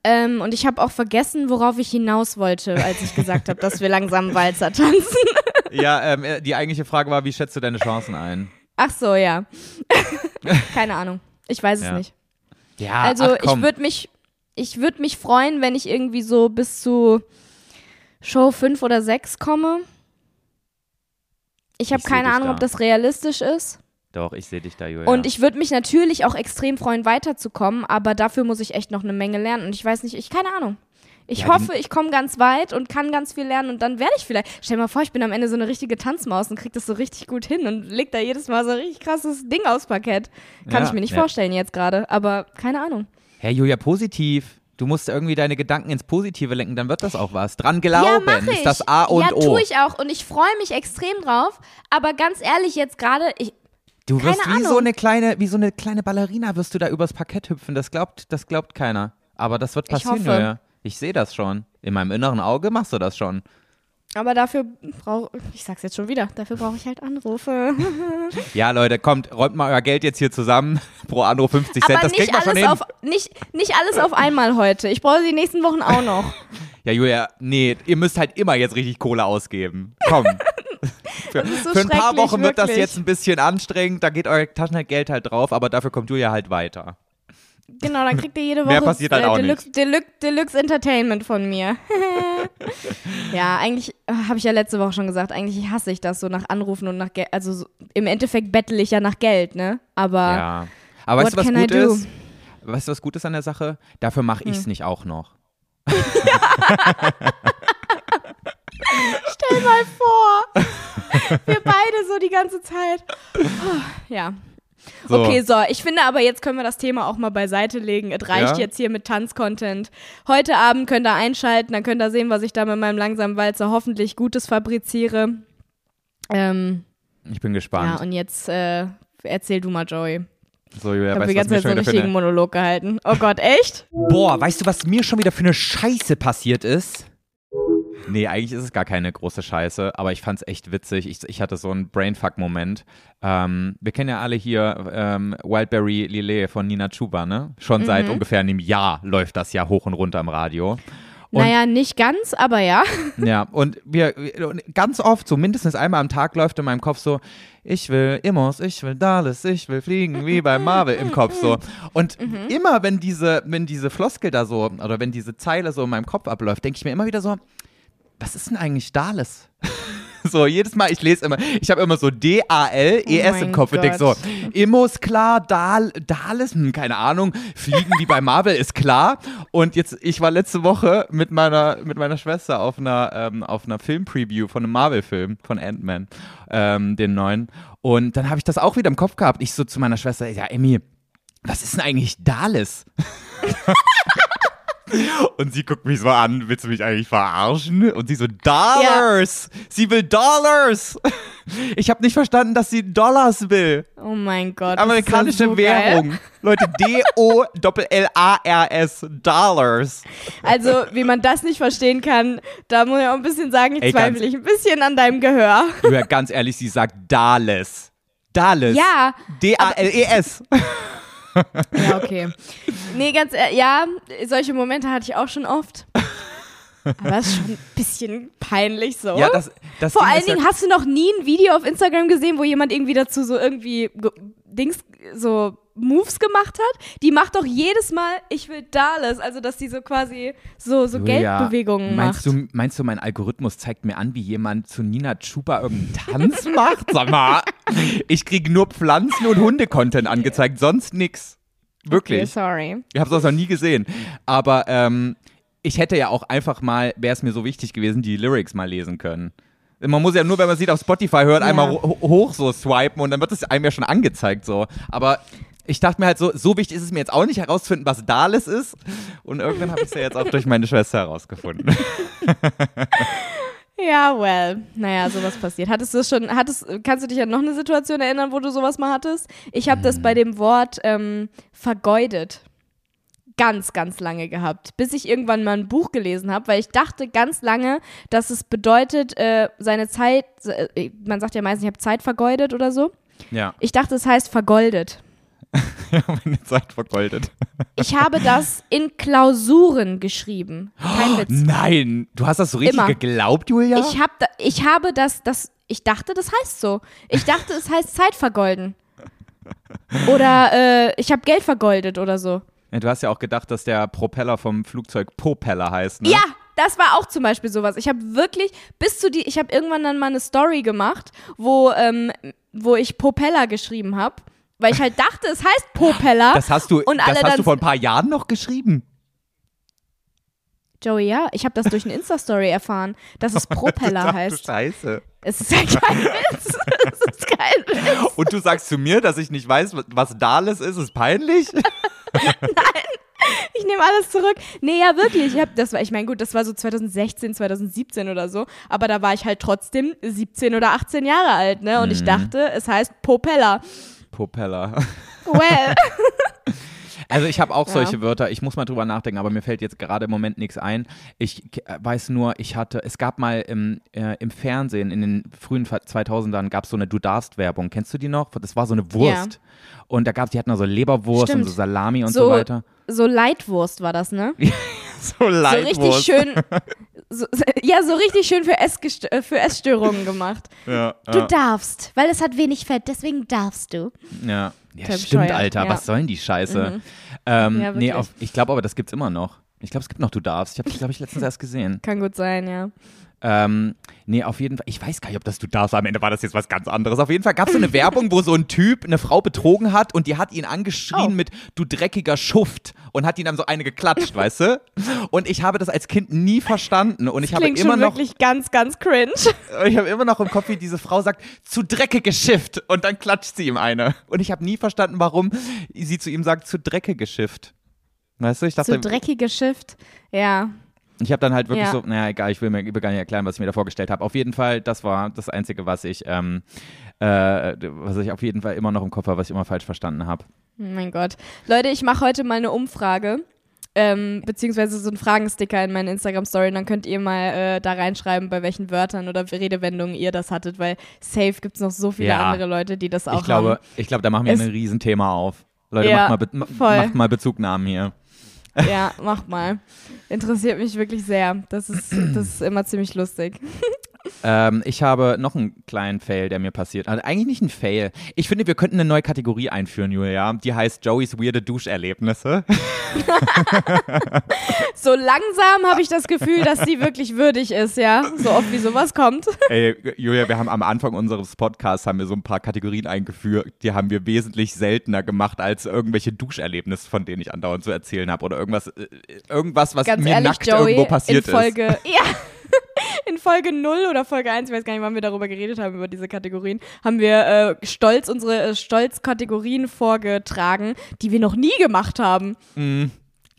Ähm, und ich habe auch vergessen, worauf ich hinaus wollte, als ich gesagt habe, dass wir langsam Walzer tanzen. ja, ähm, äh, die eigentliche Frage war, wie schätzt du deine Chancen ein? Ach so, ja. Keine Ahnung. Ich weiß es Ja. nicht. Ja, Also ach, ich würde mich, ich würde mich freuen, wenn ich irgendwie so bis zu Show 5 oder 6 komme. Ich habe keine Ahnung, da. ob das realistisch ist. Doch, ich sehe dich da, Julia. Und ich würde mich natürlich auch extrem freuen, weiterzukommen, aber dafür muss ich echt noch eine Menge lernen. Und ich weiß nicht, ich keine Ahnung. Ich Ja, hoffe, ich komme ganz weit und kann ganz viel lernen und dann werde ich vielleicht. Stell dir mal vor, ich bin am Ende so eine richtige Tanzmaus und krieg das so richtig gut hin und leg da jedes Mal so ein richtig krasses Ding aufs Parkett. Kann Ja, ich mir nicht ja. vorstellen jetzt gerade, aber keine Ahnung. Hey, Julia, positiv. Du musst irgendwie deine Gedanken ins Positive lenken, dann wird das auch was. Dran glauben ja, ich. ist das A und ja, O. tue ich auch und ich freue mich extrem drauf. Aber ganz ehrlich, jetzt gerade, ich, Du wirst Keine wie so Ahnung. eine kleine, wie so eine kleine Ballerina wirst du da übers Parkett hüpfen. Das glaubt, das glaubt keiner. Aber das wird Ich passieren, hoffe. Julia. Ich sehe das schon. In meinem inneren Auge machst du das schon. aber dafür brauche ich sag's jetzt schon wieder, dafür brauche ich halt Anrufe. Ja, Leute, kommt, räumt mal euer Geld jetzt hier zusammen. Pro Anruf 50 Cent. aber das kriegt man schon hin. auf nicht, nicht alles auf einmal heute. Ich brauche die nächsten Wochen auch noch. Ja, Julia, nee, ihr müsst halt immer jetzt richtig Kohle ausgeben. Komm. für, so für ein paar Wochen wird das jetzt ein bisschen anstrengend. Da geht euer Taschengeld halt drauf, aber dafür kommt Julia halt weiter. Genau, dann kriegt ihr jede Woche passiert halt auch Deluxe, Deluxe, Deluxe Entertainment von mir. ja, eigentlich äh, habe ich ja letzte Woche schon gesagt, eigentlich hasse ich das so nach Anrufen und nach Geld. Also so, im Endeffekt bettel ich ja nach Geld, ne? Aber Ja. Aber weißt du, was gut ist? Weißt du, was gut ist an der Sache? Dafür mache ich es Hm. nicht auch noch. stell mal vor, wir beide so die ganze Zeit. Ja. So. Okay, so, ich finde aber, jetzt können wir das Thema auch mal beiseite legen. Es reicht Ja? jetzt hier mit Tanzcontent. Heute Abend könnt ihr einschalten, dann könnt ihr sehen, was ich da mit meinem langsamen Walzer hoffentlich Gutes fabriziere. Ähm, Ich bin ja, gespannt. und jetzt äh, erzähl du mal, Joey. so, Julia, Ich habe die ganze Zeit so einen richtigen eine... Monolog gehalten. Oh Gott, echt? Boah, weißt du, was mir schon wieder für eine Scheiße passiert ist? Nee, eigentlich ist es gar keine große Scheiße, aber ich fand's echt witzig. Ich, ich hatte so einen Brainfuck-Moment. Ähm, wir kennen ja alle hier ähm, Wildberry Lillet von Nina Chuba, ne? Schon Mhm. seit ungefähr einem Jahr läuft das ja hoch und runter im Radio. Und- naja, nicht ganz, aber ja. Ja, und wir ganz oft, so mindestens einmal am Tag läuft in meinem Kopf so, ich will Immos, ich will Dallas, ich will fliegen, wie bei Marvel im Kopf so. Und immer wenn diese, wenn diese Floskel da so, oder wenn diese Zeile so in meinem Kopf abläuft, denke ich mir immer wieder so, was ist denn eigentlich Dallas? So, jedes Mal, ich lese immer, ich habe immer so D-A-L-E-S Oh im Kopf und denke so, Gott. Immos klar, Dal, Dallas, hm, keine Ahnung, Fliegen wie bei Marvel ist klar. Und jetzt, ich war letzte Woche mit meiner, mit meiner Schwester auf einer, ähm, auf einer Film-Preview von einem Marvel-Film, von Ant-Man, ähm, den neuen. Und dann habe ich das auch wieder im Kopf gehabt. Ich so zu meiner Schwester, ja, Emmy, was ist denn eigentlich Dallas? Und sie guckt mich so an, willst du mich eigentlich verarschen? Und sie so, Dollars! Sie will Dollars! Ich habe nicht verstanden, dass sie Dollars will. Oh mein Gott. Amerikanische ja so Währung. Geil. Leute, D-O-L-L-A-R-S, Dollars. Also, wie man das nicht verstehen kann, da muss ich auch ein bisschen sagen, ich Ey, zweifle ich ein bisschen an deinem Gehör. Ja, ganz ehrlich, sie sagt Dallas. Dallas. Ja, D-A-L-E-S. ja, okay. Nee, ganz ehrlich, ja, solche Momente hatte ich auch schon oft. Aber das ist schon ein bisschen peinlich so. Ja, das, das Vor Ding allen ist ja- Dingen, hast du noch nie ein Video auf Instagram gesehen, wo jemand irgendwie dazu so irgendwie ge- Dings, so Moves gemacht hat? Die macht doch jedes Mal, ich will Dallas, also dass die so quasi so, so Julia, Geldbewegungen meinst macht. Du, meinst du, mein Algorithmus zeigt mir an, wie jemand zu Nina Chuba irgendeinen Tanz macht? Sag mal, ich kriege nur Pflanzen- und Hunde-Content angezeigt, sonst nix. Wirklich. Okay, sorry. Ich habe es noch nie gesehen. Aber ähm, ich hätte ja auch einfach mal, wäre es mir so wichtig gewesen, die Lyrics mal lesen können. Man muss ja nur, wenn man sieht auf Spotify hört, Ja. einmal ho hoch so swipen und dann wird es einem ja schon angezeigt so. Aber ich dachte mir halt so, so wichtig ist es mir jetzt auch nicht herauszufinden, was Dallas ist. Und irgendwann habe ich es ja jetzt auch durch meine Schwester herausgefunden. Ja, well. Naja, sowas passiert. Hattest du schon, hattest, kannst du dich an noch eine Situation erinnern, wo du sowas mal hattest? Ich habe das bei dem Wort ähm, vergeudet ganz, ganz lange gehabt, bis ich irgendwann mal ein Buch gelesen habe, weil ich dachte ganz lange, dass es bedeutet, äh, seine Zeit, äh, man sagt ja meistens, ich habe Zeit vergeudet oder so. ja, Ich dachte, es heißt vergoldet. Meine Zeit vergoldet. Ich habe das in Klausuren geschrieben. Kein Witz. Nein, du hast das so richtig Immer. geglaubt, Julia? Ich, hab da, ich habe das, das, ich dachte, das heißt so. Ich dachte, es heißt Zeit vergolden. Oder äh, ich habe Geld vergoldet oder so. ja, du hast ja auch gedacht, dass der Propeller vom Flugzeug Propeller heißt, ne? Ja, das war auch zum Beispiel sowas. Ich habe wirklich bis zu die, ich habe irgendwann dann mal eine Story gemacht, wo ähm, wo ich Popella geschrieben habe, weil ich halt dachte, es heißt Popella. Das hast du, und das hast du vor ein paar Jahren noch geschrieben. Joey, ja, ich habe das durch eine Insta-Story erfahren, dass es Propeller Ach, du heißt. Scheiße. Es ist ja kein Witz. Es ist kein Witz. Und du sagst zu mir, dass ich nicht weiß, was Dales ist, ist peinlich? Ich nehme alles zurück. Nee, ja, wirklich. Ich, hab, das war, ich meine, gut, das war so 2016, 2017 oder so. Aber da war ich halt trotzdem 17 oder 18 Jahre alt, ne? Und ich Mhm. dachte, es heißt Propeller. Propeller. Well. Also ich habe auch Ja. solche Wörter, ich muss mal drüber nachdenken, aber mir fällt jetzt gerade im Moment nichts ein. Ich äh, weiß nur, ich hatte, es gab mal im, äh, im Fernsehen in den frühen 2000ern gab es so eine Du darfst Werbung. Kennst du die noch? Das war so eine Wurst. Und da gab es, die hatten also Leberwurst Stimmt. und so Salami und so, So, weiter. so Leitwurst war das, ne? So So Leitwurst. richtig schön. So, ja, so richtig schön für, Essgest äh, für Essstörungen gemacht. Ja, Du ja, darfst, weil es hat wenig Fett, deswegen darfst du. ja. ja stimmt, bescheuert, Alter. ja. Was sollen die Scheiße? Mhm. Ähm, nee, auf, ich glaube aber, das gibt's immer noch. Ich glaube, es gibt noch Du darfst. Ich habe glaube ich, letztens erst gesehen. Kann gut sein, ja. Ähm, nee, auf jeden Fall. Ich weiß gar nicht, ob das du darfst. Am Ende war das jetzt was ganz anderes. Auf jeden Fall gab es so eine Werbung, wo so ein Typ eine Frau betrogen hat und die hat ihn angeschrien Oh. mit du dreckiger Schuft und hat ihn dann so eine geklatscht, weißt du? Und ich habe das als Kind nie verstanden und ich habe immer schon noch wirklich ganz, ganz cringe. ich habe immer noch im Kopf, wie diese Frau sagt, zu dreckige Shift und dann klatscht sie ihm eine. Und ich habe nie verstanden, warum sie zu ihm sagt, zu dreckige Shift. Weißt du, ich dachte, So dreckige Shift. Ja. Ich habe dann halt wirklich Ja. so, naja, egal, ich will mir gar nicht erklären, was ich mir da vorgestellt habe. Auf jeden Fall, das war das Einzige, was ich, ähm, äh, was ich auf jeden Fall immer noch im Kopf habe, was ich immer falsch verstanden habe. Oh mein Gott. Leute, ich mache heute mal eine Umfrage. Ähm, beziehungsweise so einen Fragensticker in meine Instagram-Story. Und dann könnt ihr mal äh, da reinschreiben, bei welchen Wörtern oder Redewendungen ihr das hattet, weil safe gibt es noch so viele Ja. andere Leute, die das auch Ich glaube, haben. ich glaube, da machen wir Es- ein Riesenthema auf. Leute, Ja, macht, mal Be ma- voll. macht mal Bezugnahmen hier. Ja, macht mal. Interessiert mich wirklich sehr. Das ist, das ist immer ziemlich lustig. Ähm, ich habe noch einen kleinen Fail, der mir passiert. Also eigentlich nicht ein Fail. Ich finde, wir könnten eine neue Kategorie einführen, Julia. Die heißt Joeys weirde Duscherlebnisse. So langsam habe ich das Gefühl, dass sie wirklich würdig ist, ja. So oft wie sowas kommt. Ey, Julia, wir haben am Anfang unseres Podcasts haben wir so ein paar Kategorien eingeführt, die haben wir wesentlich seltener gemacht als irgendwelche Duscherlebnisse, von denen ich andauernd zu erzählen habe oder irgendwas, äh, irgendwas, was Ganz mir ehrlich, nackt Joey, irgendwo passiert in Folge, ist. Ja. In Folge 0 oder Folge 1, ich weiß gar nicht, wann wir darüber geredet haben, über diese Kategorien, haben wir äh, stolz unsere äh, Stolz-Kategorien vorgetragen, die wir noch nie gemacht haben.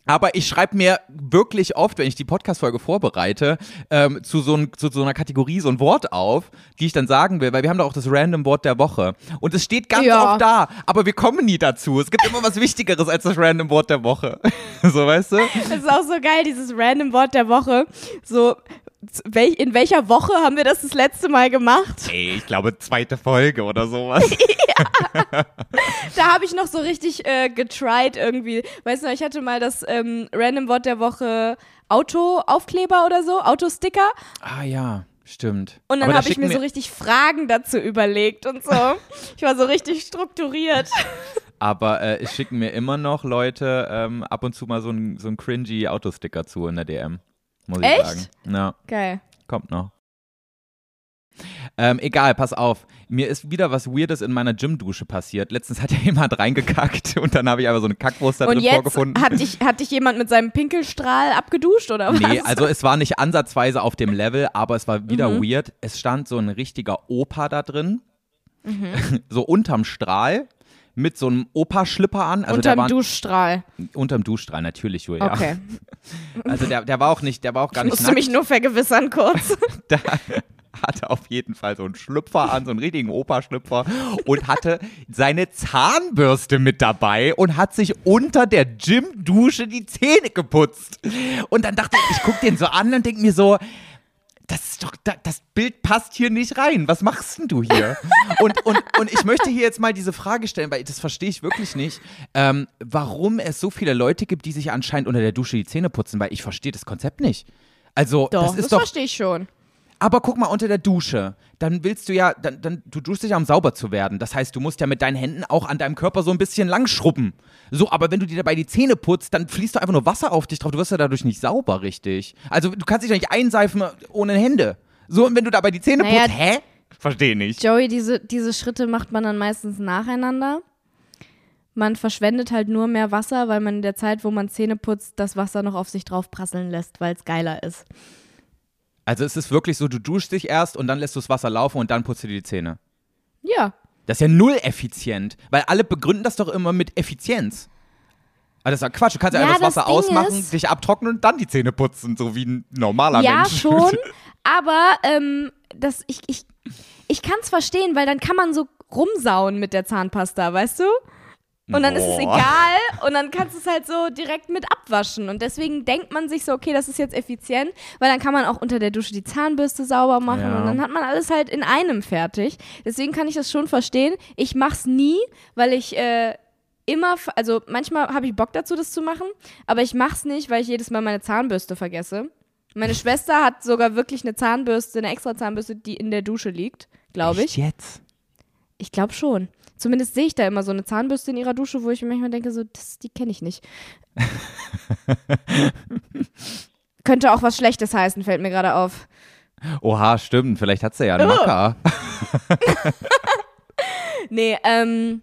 Aber ich schreibe mir wirklich oft, wenn ich die Podcast-Folge vorbereite, ähm, zu, so ein, zu so einer Kategorie so ein Wort auf, die ich dann sagen will, weil wir haben da auch das Random Wort der Woche. Und es steht ganz Ja. oft da, aber wir kommen nie dazu. Es gibt immer was Wichtigeres als das Random Wort der Woche. so, weißt du? Das ist auch so geil, dieses random Wort der Woche. So, in welcher Woche haben wir das das letzte Mal gemacht? Ey, ich glaube, zweite Folge oder sowas. Da habe ich noch so richtig äh, getried irgendwie. Weißt du, ich hatte mal das ähm, random Wort der Woche Autoaufkleber oder so, Autosticker. ah ja, stimmt. Und dann habe ich mir so richtig Fragen dazu überlegt und so. Ich war so richtig strukturiert. Aber äh, es schicken mir immer noch Leute ähm, ab und zu mal so ein, so ein cringy Autosticker zu in der DM. Muss ich Echt? sagen. Ja, Geil. kommt noch. Ähm, egal, pass auf. Mir ist wieder was Weirdes in meiner Gymdusche passiert. Letztens hat ja jemand reingekackt und dann habe ich einfach so eine Kackwurst da Und drin jetzt vorgefunden. hat dich, hat dich jemand mit seinem Pinkelstrahl abgeduscht oder was? Nee, also es war nicht ansatzweise auf dem Level, aber es war wieder Mhm. weird. Es stand so ein richtiger Opa da drin, Mhm. so unterm Strahl, mit so einem Opa-Schlipper an. Also Unterm war Duschstrahl. unterm Duschstrahl, natürlich, Julia. Okay. Also der, der war auch nicht, der war auch gar Ich nicht musste nackt. mich nur vergewissern kurz. Der hatte auf jeden Fall so einen Schlüpfer an, so einen richtigen Opa-Schlüpfer und hatte seine Zahnbürste mit dabei und hat sich unter der Gym-Dusche die Zähne geputzt. Und dann dachte ich, ich guck den so an und denk mir so, das ist doch, da- das Bild passt hier nicht rein. Was machst denn du hier? Und, und, und ich möchte hier jetzt mal diese Frage stellen, weil das verstehe ich wirklich nicht, ähm, warum es so viele Leute gibt, die sich anscheinend unter der Dusche die Zähne putzen, weil ich verstehe das Konzept nicht. Also, Doch, das das, ist doch, verstehe ich schon. Aber guck mal, unter der Dusche, dann willst du ja, dann, dann, du duschst dich ja, um sauber zu werden. Das heißt, du musst ja mit deinen Händen auch an deinem Körper so ein bisschen lang schrubben. So, aber wenn du dir dabei die Zähne putzt, dann fließt doch einfach nur Wasser auf dich drauf. Du wirst ja dadurch nicht sauber, richtig. Also, du kannst dich doch nicht einseifen ohne Hände. So, und wenn du dabei die Zähne Naja, putzt, hä? Verstehe nicht. Joey, diese, diese Schritte macht man dann meistens nacheinander. Man verschwendet halt nur mehr Wasser, weil man in der Zeit, wo man Zähne putzt, das Wasser noch auf sich drauf prasseln lässt, weil es geiler ist. Also es ist wirklich so, du duschst dich erst und dann lässt du das Wasser laufen und dann putzt du dir die Zähne. Ja. Das ist ja null effizient, weil alle begründen das doch immer mit Effizienz. Also das ist ja Quatsch, du kannst ja, Ja, einfach das das Wasser Ding ausmachen, ist- dich abtrocknen und dann die Zähne putzen, so wie ein normaler ja, Mensch. schon. Aber ähm, das, ich, ich, ich kann es verstehen, weil dann kann man so rumsauen mit der Zahnpasta, weißt du? Und dann ist es Boah. egal und dann kannst du es halt so direkt mit abwaschen. Und deswegen denkt man sich so, okay, das ist jetzt effizient, weil dann kann man auch unter der Dusche die Zahnbürste sauber machen Ja. und dann hat man alles halt in einem fertig. Deswegen kann ich das schon verstehen. Ich mach's nie, weil ich äh, immer, also manchmal habe ich Bock dazu, das zu machen, aber ich mach's nicht, weil ich jedes Mal meine Zahnbürste vergesse. Meine Schwester hat sogar wirklich eine Zahnbürste, eine extra Zahnbürste, die in der Dusche liegt, glaube Echt ich. jetzt? Ich glaube schon. Zumindest sehe ich da immer so eine Zahnbürste in ihrer Dusche, wo ich mir manchmal denke, so, das, die kenne ich nicht. Könnte auch was Schlechtes heißen, fällt mir gerade auf. Oha, stimmt, vielleicht hat sie ja Oh. einen Macker. Nee, ähm,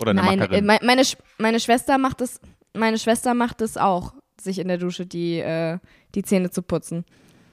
Oder eine nein, Mackerin. me- meine, Sch- meine Schwester macht es, meine Schwester macht es auch, sich in der Dusche die, äh, die Zähne zu putzen.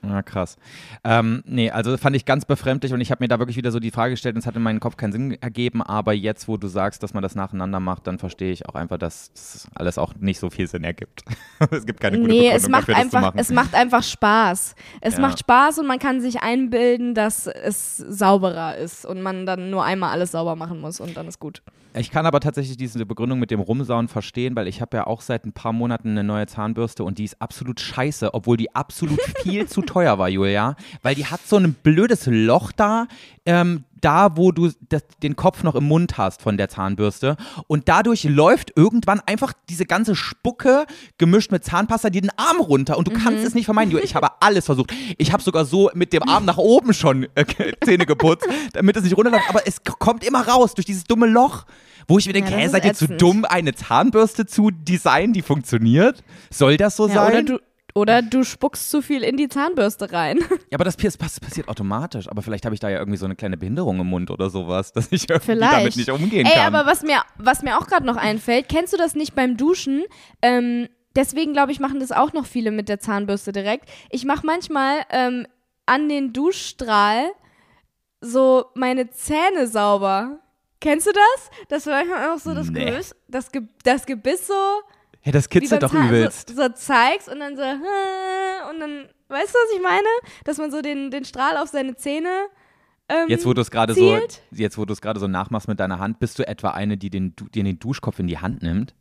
Ja, krass. Ähm, nee, also fand ich ganz befremdlich und ich habe mir da wirklich wieder so die Frage gestellt und es hat in meinem Kopf keinen Sinn ergeben, aber jetzt, wo du sagst, dass man das nacheinander macht, dann verstehe ich auch einfach, dass das alles auch nicht so viel Sinn ergibt. es gibt keine gute Nee, Begründung es macht, dafür, einfach, es macht einfach Spaß. Es Ja. macht Spaß und man kann sich einbilden, dass es sauberer ist und man dann nur einmal alles sauber machen muss und dann ist gut. Ich kann aber tatsächlich diese Begründung mit dem Rumsauen verstehen, weil ich habe ja auch seit ein paar Monaten eine neue Zahnbürste und die ist absolut scheiße, obwohl die absolut viel zu teuer war, Julia. Weil die hat so ein blödes Loch da, ähm, da wo du das, den Kopf noch im Mund hast von der Zahnbürste. Und dadurch läuft irgendwann einfach diese ganze Spucke gemischt mit Zahnpasta dir den Arm runter und du kannst es nicht vermeiden. Julia, ich habe alles versucht. Ich habe sogar so mit dem Arm nach oben schon äh, Zähne geputzt, damit es nicht runterläuft. Aber es kommt immer raus durch dieses dumme Loch. Wo ich mir denke, Ja, seid ihr zu dumm, eine Zahnbürste zu designen, die funktioniert? Soll das so Ja, sein? oder, du, oder du spuckst zu viel in die Zahnbürste rein. ja, aber das pass- passiert automatisch. Aber vielleicht habe ich da ja irgendwie so eine kleine Behinderung im Mund oder sowas, dass ich irgendwie Vielleicht. damit nicht umgehen Ey, kann. aber was mir, was mir auch gerade noch einfällt, kennst du das nicht beim Duschen? Ähm, deswegen glaube ich, machen das auch noch viele mit der Zahnbürste direkt. Ich mache manchmal ähm, an den Duschstrahl so meine Zähne sauber. Kennst du das? Das war manchmal einfach so das Nee. Gebiss, das, Ge das Gebiss so, ja, das kitzelt doch übelst. so, so zeigst und dann so und dann, weißt du, was ich meine? Dass man so den, den Strahl auf seine Zähne ähm, Jetzt, wo du es gerade so, jetzt, wo du es gerade so nachmachst mit deiner Hand, bist du etwa eine, die den, die den Duschkopf in die Hand nimmt?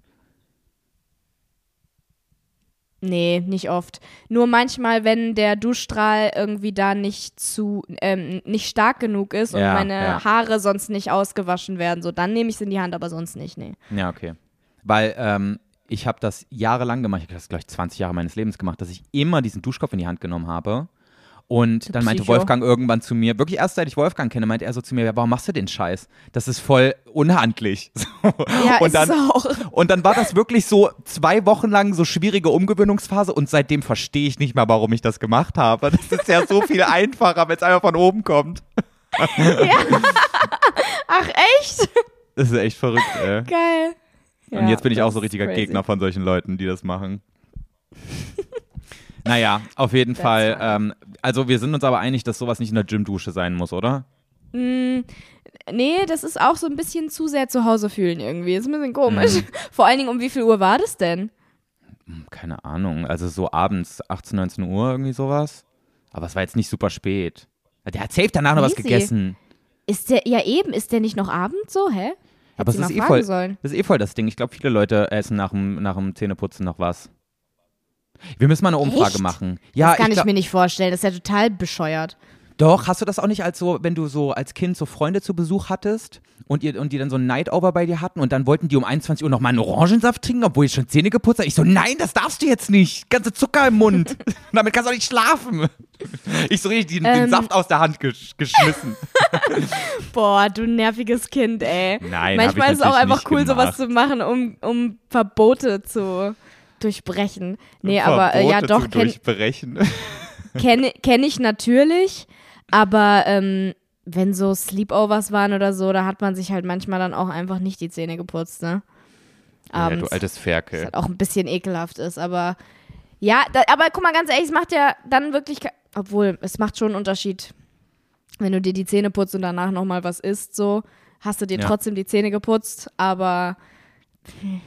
Nee, nicht oft. Nur manchmal, wenn der Duschstrahl irgendwie da nicht zu, ähm, nicht stark genug ist und Ja, meine ja. Haare sonst nicht ausgewaschen werden, so dann nehme ich es in die Hand, aber sonst nicht, nee. Ja, okay. Weil ähm, ich habe das jahrelang gemacht, ich habe das gleich 20 Jahre meines Lebens gemacht, dass ich immer diesen Duschkopf in die Hand genommen habe. Und dann meinte Psycho. Wolfgang irgendwann zu mir, wirklich erst seit ich Wolfgang kenne, meinte er so zu mir, ja, warum machst du den Scheiß? Das ist voll unhandlich. So. Ja, und ist dann, auch. Und dann war das wirklich so zwei Wochen lang so schwierige Umgewöhnungsphase und seitdem verstehe ich nicht mehr, warum ich das gemacht habe. Das ist ja so viel einfacher, wenn es einfach von oben kommt. Ach, echt? Das ist echt verrückt, ey. Geil. Und Ja, jetzt bin ich auch so richtiger crazy. Gegner von solchen Leuten, die das machen. naja, auf jeden Fall. Ähm, also wir sind uns aber einig, dass sowas nicht in der Gymdusche sein muss, oder? Mm, nee, das ist auch so ein bisschen zu sehr zu Hause fühlen irgendwie. Ist ein bisschen komisch. Mhm. Vor allen Dingen, um wie viel Uhr war das denn? Hm, Keine Ahnung. Also so abends 18, 19 Uhr irgendwie sowas. Aber es war jetzt nicht super spät. Der hat safe danach noch was Easy. gegessen. Ist der, ja eben, ist der nicht noch Abend so, hä? Aber es ist, eh voll, sollen. das ist eh voll das Ding. Ich glaube, viele Leute essen nach dem, nach dem Zähneputzen noch was. Wir müssen mal eine Umfrage Echt? machen. Ja, das kann ich, glaub- mir nicht vorstellen. Das ist ja total bescheuert. Doch, hast du das auch nicht als so, wenn du so als Kind so Freunde zu Besuch hattest und, ihr, und die dann so ein Night-Over bei dir hatten und dann wollten die um 21 Uhr noch mal einen Orangensaft trinken, obwohl ich schon Zähne geputzt habe? Ich so, nein, das darfst du jetzt nicht. Ganze Zucker im Mund. Damit kannst du auch nicht schlafen. Ich so richtig den, den Ähm. Saft aus der Hand gesch geschmissen. Boah, du nerviges Kind, ey. Nein, Manchmal ist es auch einfach cool, sowas gemacht. zu machen, um, um Verbote zu durchbrechen. Nee, aber äh, ja, Verbote doch, zu kenne durchbrechen. kenn, kenn ich natürlich. Aber ähm, wenn so Sleepovers waren oder so, da hat man sich halt manchmal dann auch einfach nicht die Zähne geputzt, ne? Ja, Abends. du altes was Ferkel. halt auch ein bisschen ekelhaft ist, aber ja, da, aber guck mal ganz ehrlich, es macht ja dann wirklich, obwohl es macht schon einen Unterschied, wenn du dir die Zähne putzt und danach nochmal was isst, so hast du dir Ja. trotzdem die Zähne geputzt, aber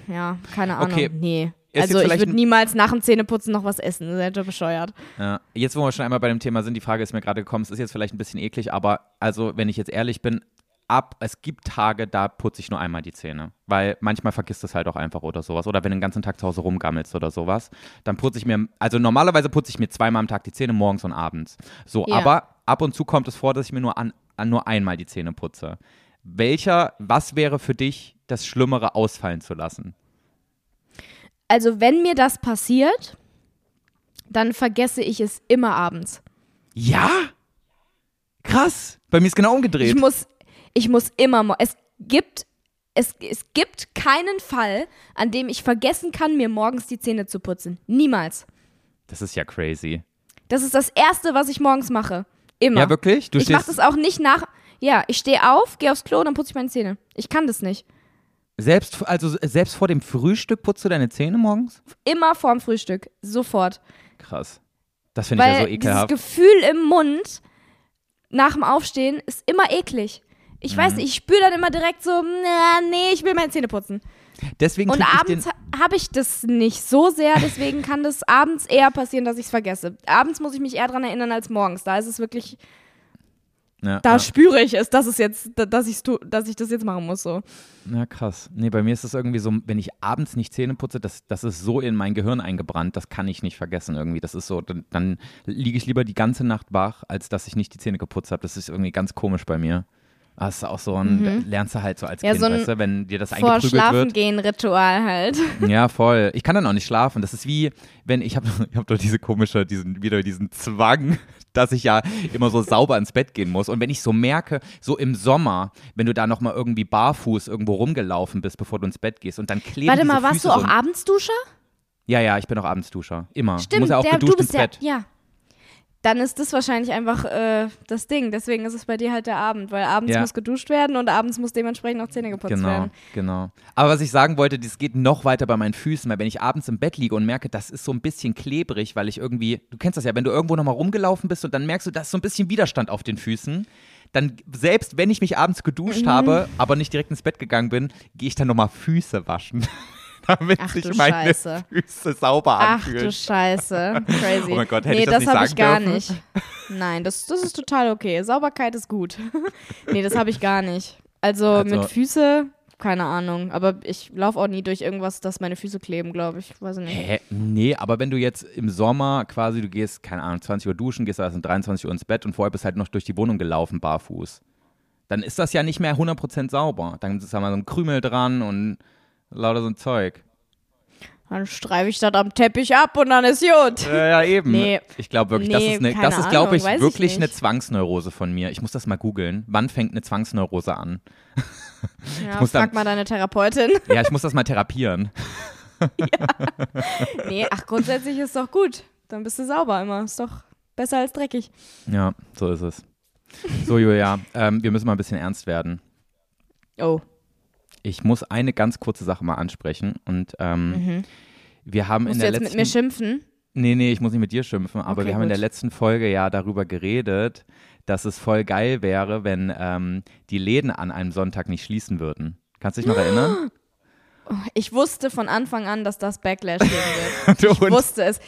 ja, keine Ahnung, Okay. nee. Also ich würde niemals nach dem Zähneputzen noch was essen, das ist ja bescheuert. Ja. Jetzt, wo wir schon einmal bei dem Thema sind, die Frage ist mir gerade gekommen, es ist jetzt vielleicht ein bisschen eklig, aber also, wenn ich jetzt ehrlich bin, ab, es gibt Tage, da putze ich nur einmal die Zähne. Weil manchmal vergisst es halt auch einfach oder sowas. Oder wenn du den ganzen Tag zu Hause rumgammelst oder sowas, dann putze ich mir, also normalerweise putze ich mir zweimal am Tag die Zähne, morgens und abends. So, Ja. aber ab und zu kommt es vor, dass ich mir nur an, an nur einmal die Zähne putze. Welcher, was wäre für dich das Schlimmere ausfallen zu lassen? Also wenn mir das passiert, dann vergesse ich es immer abends. Ja? Krass. Bei mir ist genau umgedreht. Ich muss, ich muss immer, es gibt, es, es gibt keinen Fall, an dem ich vergessen kann, mir morgens die Zähne zu putzen. Niemals. das ist ja crazy. Das ist das Erste, was ich morgens mache. Immer. Ja, wirklich? Du ich mache das auch nicht nach. Ja, ich stehe auf, gehe aufs Klo, dann putze ich meine Zähne. Ich kann das nicht. Selbst, also selbst vor dem Frühstück putzt du deine Zähne morgens? Immer vorm Frühstück. Sofort. Krass. Das finde ich ja so ekelhaft. Gefühl im Mund nach dem Aufstehen ist immer eklig. Ich Mhm. weiß nicht, ich spüre dann immer direkt so, na, nee, ich will meine Zähne putzen. Deswegen Und abends habe ich das nicht so sehr, deswegen kann das abends eher passieren, dass ich es vergesse. Abends muss ich mich eher dran erinnern als morgens. Da ist es wirklich, ja, da ja, spüre ich es, dass es jetzt, da- dass, ich's tu, dass ich das jetzt machen muss. So. ja, krass. Nee, bei mir ist es irgendwie so, wenn ich abends nicht Zähne putze, das, das ist so in mein Gehirn eingebrannt, das kann ich nicht vergessen irgendwie. Das ist so, dann, dann liege ich lieber die ganze Nacht wach, als dass ich nicht die Zähne geputzt habe. Das ist irgendwie ganz komisch bei mir. Das ist auch so ein, da lernst du halt so als Mhm. Ja, Kind, so weißt du, wenn dir das Vor eingeprügelt wird. Schlafengehen-Ritual halt. Ja, voll. Ich kann dann auch nicht schlafen. Das ist wie, wenn ich habe ich hab doch diese komische, diesen, wieder diesen Zwang, dass ich ja immer so sauber ins Bett gehen muss. Und wenn ich so merke, so im Sommer, wenn du da nochmal irgendwie barfuß irgendwo rumgelaufen bist, bevor du ins Bett gehst und dann kleben Warte mal, warst Füße du auch so, Abendsduscher? Ja, ja, ich bin auch Abendsduscher. Immer. Stimmt, muss ja auch der, geduscht du bist ins Bett. der, ja. Dann ist das wahrscheinlich einfach äh, das Ding. Deswegen ist es bei dir halt der Abend, weil abends Ja. muss geduscht werden und abends muss dementsprechend auch Zähne geputzt Genau, werden. genau. Aber was ich sagen wollte, das geht noch weiter bei meinen Füßen, weil wenn ich abends im Bett liege und merke, das ist so ein bisschen klebrig, weil ich irgendwie, du kennst das ja, wenn du irgendwo nochmal rumgelaufen bist und dann merkst du, da ist so ein bisschen Widerstand auf den Füßen, dann selbst wenn ich mich abends geduscht Mhm. habe, aber nicht direkt ins Bett gegangen bin, gehe ich dann nochmal Füße waschen, damit Ach sich du meine Scheiße. Füße sauber Ach du anfühlen. Scheiße. Crazy. Oh mein Gott, hätte nee, ich das nicht habe ich gar dürfen? nicht. Nein, das, das ist total okay. Sauberkeit ist gut. nee, das habe ich gar nicht. Also, Also- mit Füße, keine Ahnung. Aber ich laufe auch nie durch irgendwas, dass meine Füße kleben, glaube ich. Weiß ich nicht. Hä? Nee, aber wenn du jetzt im Sommer quasi, du gehst, keine Ahnung, 20 Uhr duschen, gehst erst um 23 Uhr ins Bett und vorher bist halt noch durch die Wohnung gelaufen, barfuß. Dann ist das ja nicht mehr 100% sauber. Dann ist da mal so ein Krümel dran und lauter so ein Zeug. Dann streife ich das am Teppich ab und dann ist gut. Ja, ja eben. Nee. Ich glaube wirklich, das Nee, ist, eine, keine das ist glaube Ahnung, ich, ich wirklich eine nicht. Zwangsneurose von mir. Ich muss das mal googeln. Wann fängt eine Zwangsneurose an? Ja, muss dann- frag mal deine Therapeutin. Ja, ich muss das mal therapieren. nee, ach, grundsätzlich ist doch gut. Dann bist du sauber immer. Ist doch besser als dreckig. Ja, so ist es. So, Julia, ähm, wir müssen mal ein bisschen ernst werden. Oh. Ich muss eine ganz kurze Sache mal ansprechen. Und ähm, wir haben in Mhm. Musst du der jetzt letzten. mit mir schimpfen? nee, nee, ich muss nicht mit dir schimpfen, aber Okay, wir haben in der gut. letzten Folge ja darüber geredet, dass es voll geil wäre, wenn ähm, die Läden an einem Sonntag nicht schließen würden. Kannst du dich noch erinnern? Ich wusste von Anfang an, dass das Backlash geben wird. Ich Und- wusste es.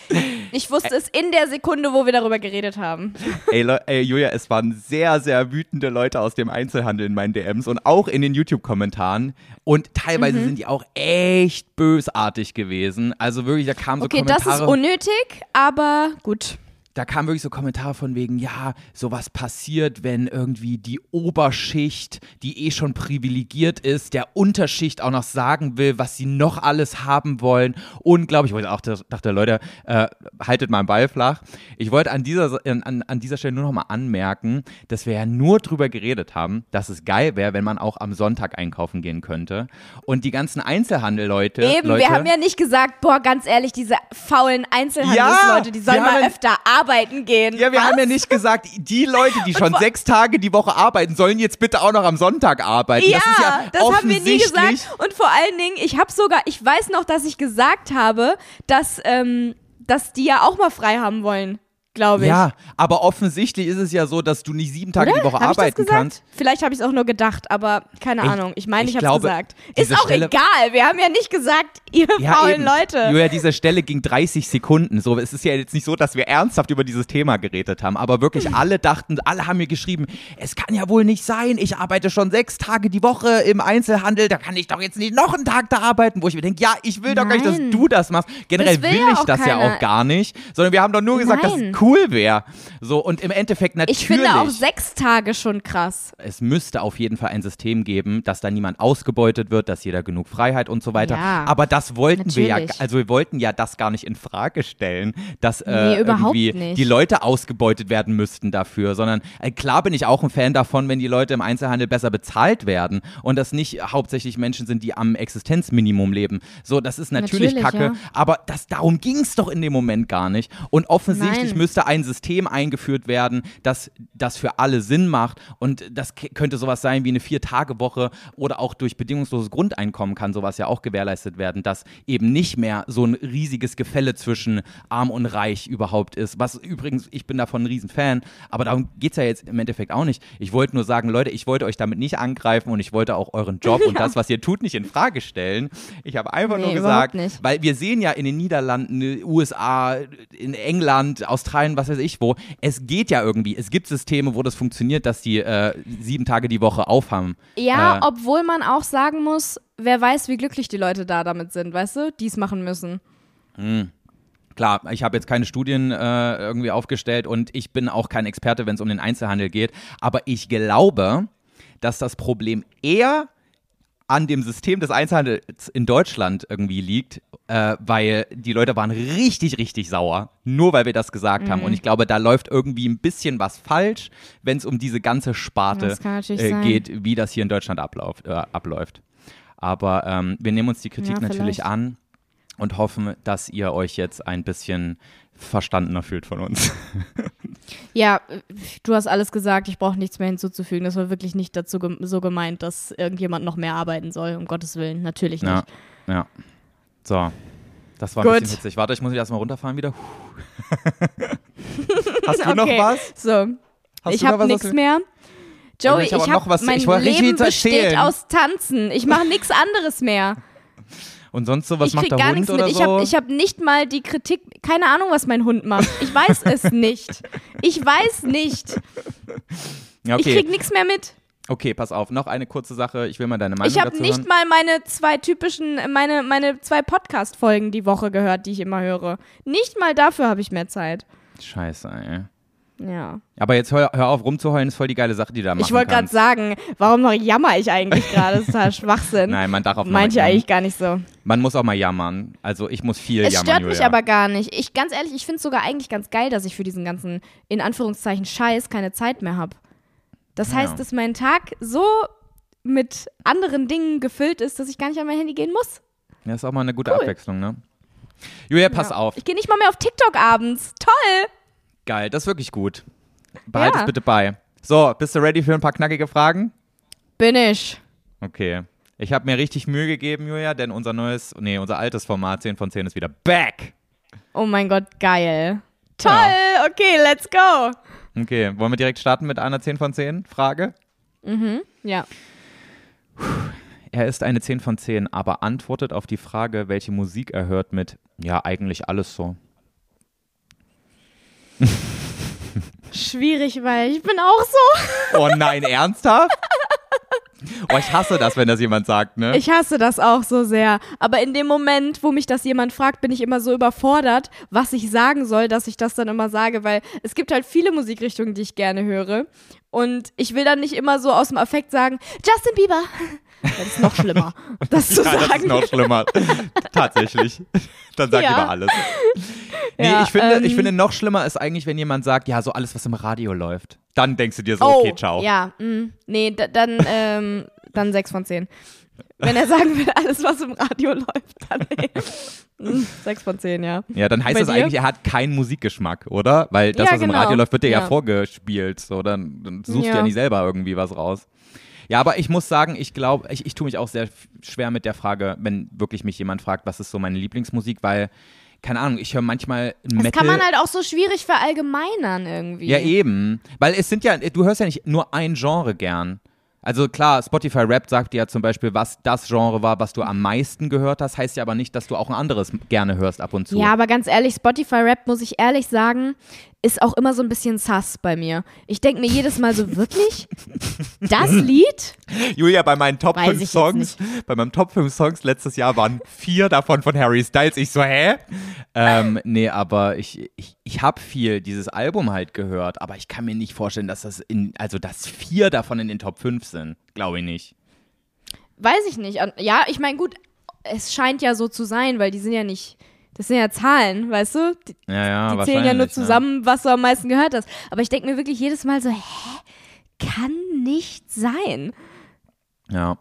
Ich wusste es in der Sekunde, wo wir darüber geredet haben. Ey, ey, Julia, es waren sehr, sehr wütende Leute aus dem Einzelhandel in meinen DMs und auch in den YouTube-Kommentaren. Und teilweise Mhm. sind die auch echt bösartig gewesen. Also wirklich, da kamen so Okay, das Kommentare. ist unnötig, aber gut. Da kamen wirklich so Kommentare von wegen, ja, sowas passiert, wenn irgendwie die Oberschicht, die eh schon privilegiert ist, der Unterschicht auch noch sagen will, was sie noch alles haben wollen. Unglaublich. Ich wollte auch, dachte, Leute, äh, haltet mal einen Ball flach. Ich wollte an dieser, an, an dieser Stelle nur noch mal anmerken, dass wir ja nur drüber geredet haben, dass es geil wäre, wenn man auch am Sonntag einkaufen gehen könnte. Und die ganzen Einzelhandel-Leute. Eben, Leute, wir haben ja nicht gesagt, boah, ganz ehrlich, diese faulen Einzelhandelsleute, die sollen mal ja- öfter arbeiten arbeiten gehen. Ja, wir Was? haben ja nicht gesagt, die Leute, die schon sechs Tage die Woche arbeiten, sollen jetzt bitte auch noch am Sonntag arbeiten. Ja, das ist ja das haben wir nie gesagt. Und vor allen Dingen, ich habe sogar, ich weiß noch, dass ich gesagt habe, dass, ähm, dass die ja auch mal frei haben wollen, glaube ich. Ja, aber offensichtlich ist es ja so, dass du nicht sieben Tage Oder? die Woche Hab das arbeiten kannst. Vielleicht habe ich es auch nur gedacht, aber keine Ich- Ahnung. Ich meine, ich ich, habe es gesagt. Ist auch Stelle- egal. Wir haben ja nicht gesagt, ihr faulen eben. Leute. Julia, diese Stelle ging 30 Sekunden. So, es ist ja jetzt nicht so, dass wir ernsthaft über dieses Thema geredet haben, aber wirklich alle dachten, alle haben mir geschrieben, es kann ja wohl nicht sein, ich arbeite schon sechs Tage die Woche im Einzelhandel, da kann ich doch jetzt nicht noch einen Tag da arbeiten, wo ich mir denke, ja, ich will doch gar nicht, dass Nein. du das machst. Generell Das will will ja ich das ja keiner. auch gar nicht, sondern wir haben doch nur gesagt, dass Nein. es cool wäre. So, und im Endeffekt natürlich. Ich finde auch sechs Tage schon krass. es müsste auf jeden Fall ein System geben, dass da niemand ausgebeutet wird, dass jeder genug Freiheit und so weiter. Ja, Aber das wollten wir ja, natürlich. also wir wollten ja das gar nicht in Frage stellen, dass äh, Nee, irgendwie nicht. die Leute ausgebeutet werden müssten dafür, sondern äh, klar bin ich auch ein Fan davon, wenn die Leute im Einzelhandel besser bezahlt werden und das nicht hauptsächlich Menschen sind, die am Existenzminimum leben. So, das ist natürlich, Natürlich, Kacke, ja. aber das, darum ging es doch in dem Moment gar nicht. Und offensichtlich Nein. Müsste ein System eingeführt werden, das das für alle Sinn macht. Und das könnte sowas sein wie eine Vier-Tage-Woche oder auch durch bedingungsloses Grundeinkommen kann sowas ja auch gewährleistet werden, dass eben nicht mehr so ein riesiges Gefälle zwischen arm und reich überhaupt ist. Was übrigens, ich bin davon ein Riesenfan, aber darum geht es ja jetzt im Endeffekt auch nicht. Ich wollte nur sagen, Leute, ich wollte euch damit nicht angreifen und ich wollte auch euren Job und das, was ihr tut, nicht in Frage stellen. Ich habe einfach Nee, nur gesagt, weil wir sehen ja in den Niederlanden, USA, in England, Australien, was weiß ich wo, es geht ja irgendwie. Es gibt Systeme, wo das funktioniert, dass die äh, sieben Tage die Woche aufhaben. Ja, Äh, obwohl man auch sagen muss, wer weiß, wie glücklich die Leute da damit sind, weißt du? Die es machen müssen. Klar, ich habe jetzt keine Studien äh, irgendwie aufgestellt und ich bin auch kein Experte, wenn es um den Einzelhandel geht. Aber ich glaube, dass das Problem eher an dem System des Einzelhandels in Deutschland irgendwie liegt, äh, weil die Leute waren richtig, richtig sauer, nur weil wir das gesagt Mhm. haben. Und ich glaube, da läuft irgendwie ein bisschen was falsch, wenn es um diese ganze Sparte äh, geht, wie das hier in Deutschland abläuft. Äh, abläuft. Aber ähm, wir nehmen uns die Kritik Ja, natürlich an und hoffen, dass ihr euch jetzt ein bisschen verstandener fühlt von uns. Ja, du hast alles gesagt, ich brauche nichts mehr hinzuzufügen. Das war wirklich nicht dazu gem so gemeint, dass irgendjemand noch mehr arbeiten soll, um Gottes Willen. Natürlich nicht. Ja, ja. So, das war Gut. ein bisschen witzig. Warte, ich muss mich erstmal runterfahren wieder. Hast du noch Okay, was? So, Hast ich noch habe nichts mehr. Joey, ich ich hab habe noch was- mein ich Leben besteht aus Tanzen. Ich mache nichts anderes mehr. Und sonst so, was ich macht krieg der gar Hund nichts oder mit. Ich so? habe ich hab nicht mal die Kritik, keine Ahnung, was mein Hund macht. Ich weiß es nicht. Ich weiß nicht. ja, Ich okay. krieg nichts mehr mit. okay, pass auf. Noch eine kurze Sache. Ich will mal deine Meinung Ich habe dazu nicht hören. mal meine zwei typischen, meine, meine zwei Podcast-Folgen die Woche gehört, die ich immer höre. Nicht mal dafür habe ich mehr Zeit. Scheiße, ey. Ja. Aber jetzt hör, hör auf rumzuheulen, ist voll die geile Sache, die du da machen Ich wollte gerade sagen, warum noch jammer ich eigentlich gerade? Das ist total Schwachsinn. Nein, man darf auf Manche eigentlich gar nicht so. Man muss auch mal jammern. Also ich muss viel Es jammern, stört mich Julia. aber gar nicht. Ich ganz ehrlich, ich finde es sogar eigentlich ganz geil, dass ich für diesen ganzen in Anführungszeichen Scheiß keine Zeit mehr habe. Das Ja. heißt, dass mein Tag so mit anderen Dingen gefüllt ist, dass ich gar nicht an mein Handy gehen muss. Ja, ist auch mal eine gute Cool. Abwechslung, ne? Julia, pass Ja. auf. Ich gehe nicht mal mehr auf TikTok abends. Toll. Geil, das ist wirklich gut. Behalt Ja. es bitte bei. So, bist du ready für ein paar knackige Fragen? Bin ich. Okay. Ich habe mir richtig Mühe gegeben, Julia, denn unser neues, nee, unser altes Format 10 von 10 ist wieder back. Oh mein Gott, geil. Toll. Ja. Okay, let's go. Okay, wollen wir direkt starten mit einer 10 von 10 Frage? Ja. Er ist eine 10 von 10, aber antwortet auf die Frage, welche Musik er hört mit, ja, eigentlich alles so. Schwierig, weil ich bin auch so. Oh nein, ernsthaft? Oh, ich hasse das, wenn das jemand sagt, ne? Ich hasse das auch so sehr. Aber in dem Moment, wo mich das jemand fragt, bin ich immer so überfordert, was ich sagen soll, dass ich das dann immer sage, weil es gibt halt viele Musikrichtungen, die ich gerne höre. Und ich will dann nicht immer so aus dem Affekt sagen, Justin Bieber. Das ist noch schlimmer, das zu ja, das ist sagen. noch schlimmer. Tatsächlich. Dann sag Ja. lieber alles. Nee, Ja, ich, finde, ähm, ich finde, noch schlimmer ist eigentlich, wenn jemand sagt, ja, so alles, was im Radio läuft. Dann denkst du dir so, oh, okay, ciao. ja, mh. nee, da, dann, ähm, dann 6 von 10. Wenn er sagen will, alles, was im Radio läuft, dann nee. Hm, Sechs von zehn, ja. Ja, dann heißt Bei das dir? eigentlich, er hat keinen Musikgeschmack, oder? Weil das, Ja, was im genau. Radio läuft, wird dir ja, Ja. vorgespielt. So, dann, dann suchst du Ja. nicht selber irgendwie was raus. Ja, aber ich muss sagen, ich glaube, ich, ich tue mich auch sehr schwer mit der Frage, wenn wirklich mich jemand fragt, was ist so meine Lieblingsmusik, weil, keine Ahnung, ich höre manchmal Metal. Das kann man halt auch so schwierig verallgemeinern irgendwie. Ja, eben. Weil es sind ja, du hörst ja nicht nur ein Genre gern. Also klar, Spotify Rap sagt dir ja zum Beispiel, was das Genre war, was du am meisten gehört hast, heißt ja aber nicht, dass du auch ein anderes gerne hörst ab und zu. Ja, aber ganz ehrlich, Spotify Rap, muss ich ehrlich sagen, ist auch immer so ein bisschen sass bei mir. Ich denke mir jedes Mal so, wirklich? Das Lied? Julia, bei meinen Top Weiß 5 ich jetzt Songs, bei meinem Top 5 Songs letztes Jahr waren vier davon von Harry Styles. Ich so, hä? Ähm, nee, aber ich, ich, ich habe viel dieses Album halt gehört, aber ich kann mir nicht vorstellen, dass das in, also dass vier davon in den Top 5 sind. Glaube ich nicht. Weiß ich nicht. Ja, ich meine, gut, es scheint ja so zu sein, weil die sind ja nicht, das sind ja Zahlen, weißt du? Die, Ja, ja, die zählen ja nur wahrscheinlich, ne? zusammen, was du am meisten gehört hast. Aber ich denke mir wirklich jedes Mal so, hä? Kann nicht sein. Ja.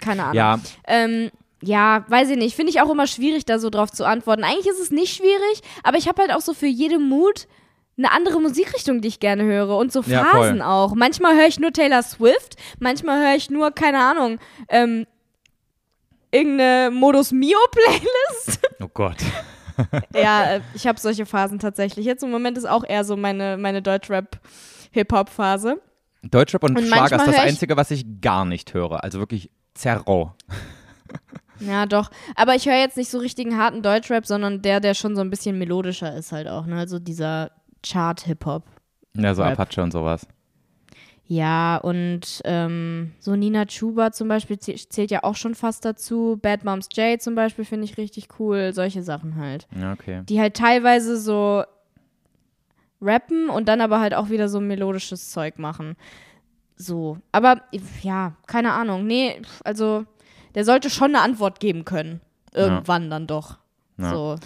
Keine Ahnung. Ja, Ähm, ja, weiß ich nicht. Finde ich auch immer schwierig, da so drauf zu antworten. Eigentlich ist es nicht schwierig, aber ich habe halt auch so für jede Mut eine andere Musikrichtung, die ich gerne höre. Und so Ja, Phasen voll. auch. Manchmal höre ich nur Taylor Swift, manchmal höre ich nur, keine Ahnung, ähm, irgendeine Modus Mio-Playlist. oh Gott. ja, äh, ich habe solche Phasen tatsächlich. Jetzt im Moment ist auch eher so meine, meine Deutschrap-Hip-Hop-Phase. Deutschrap und, Und Schlager ist das Einzige, was ich gar nicht höre. Also wirklich zerro. Ja, doch. Aber ich höre jetzt nicht so richtigen harten Deutschrap, sondern der, der schon so ein bisschen melodischer ist halt auch, ne? Also dieser Chart-Hip-Hop. Ja, so. Apache und sowas. Ja, und ähm, so Nina Chuba zum Beispiel zäh- zählt ja auch schon fast dazu. Bad Moms J zum Beispiel finde ich richtig cool. Solche Sachen halt. Ja, okay. Die halt teilweise so rappen und dann aber halt auch wieder so melodisches Zeug machen. So. Aber ja, keine Ahnung. Nee, also der sollte schon eine Antwort geben können. Irgendwann dann doch. Ja. So.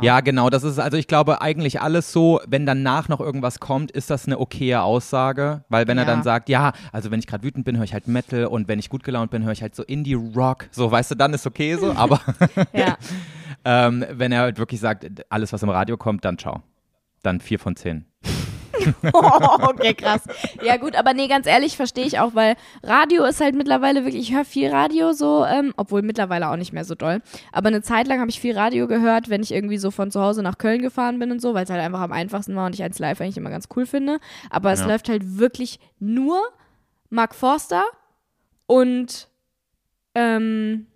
Ja, genau. Das ist, also ich glaube, eigentlich alles so, wenn danach noch irgendwas kommt, ist das eine okaye Aussage. Weil wenn er Ja. dann sagt, ja, also wenn ich gerade wütend bin, höre ich halt Metal und wenn ich gut gelaunt bin, höre ich halt so Indie-Rock. So, weißt du, dann ist okay so. Aber ähm, wenn er halt wirklich sagt, alles, was im Radio kommt, dann ciao. Dann vier von zehn. Oh, okay, krass. Ja, gut, aber nee, ganz ehrlich, verstehe ich auch, weil Radio ist halt mittlerweile wirklich, ich höre viel Radio so, ähm, obwohl mittlerweile auch nicht mehr so doll. Aber eine Zeit lang habe ich viel Radio gehört, wenn ich irgendwie so von zu Hause nach Köln gefahren bin und so, weil es halt einfach am einfachsten war und ich eins live eigentlich immer ganz cool finde. Aber es Ja. läuft halt wirklich nur Mark Forster und ähm,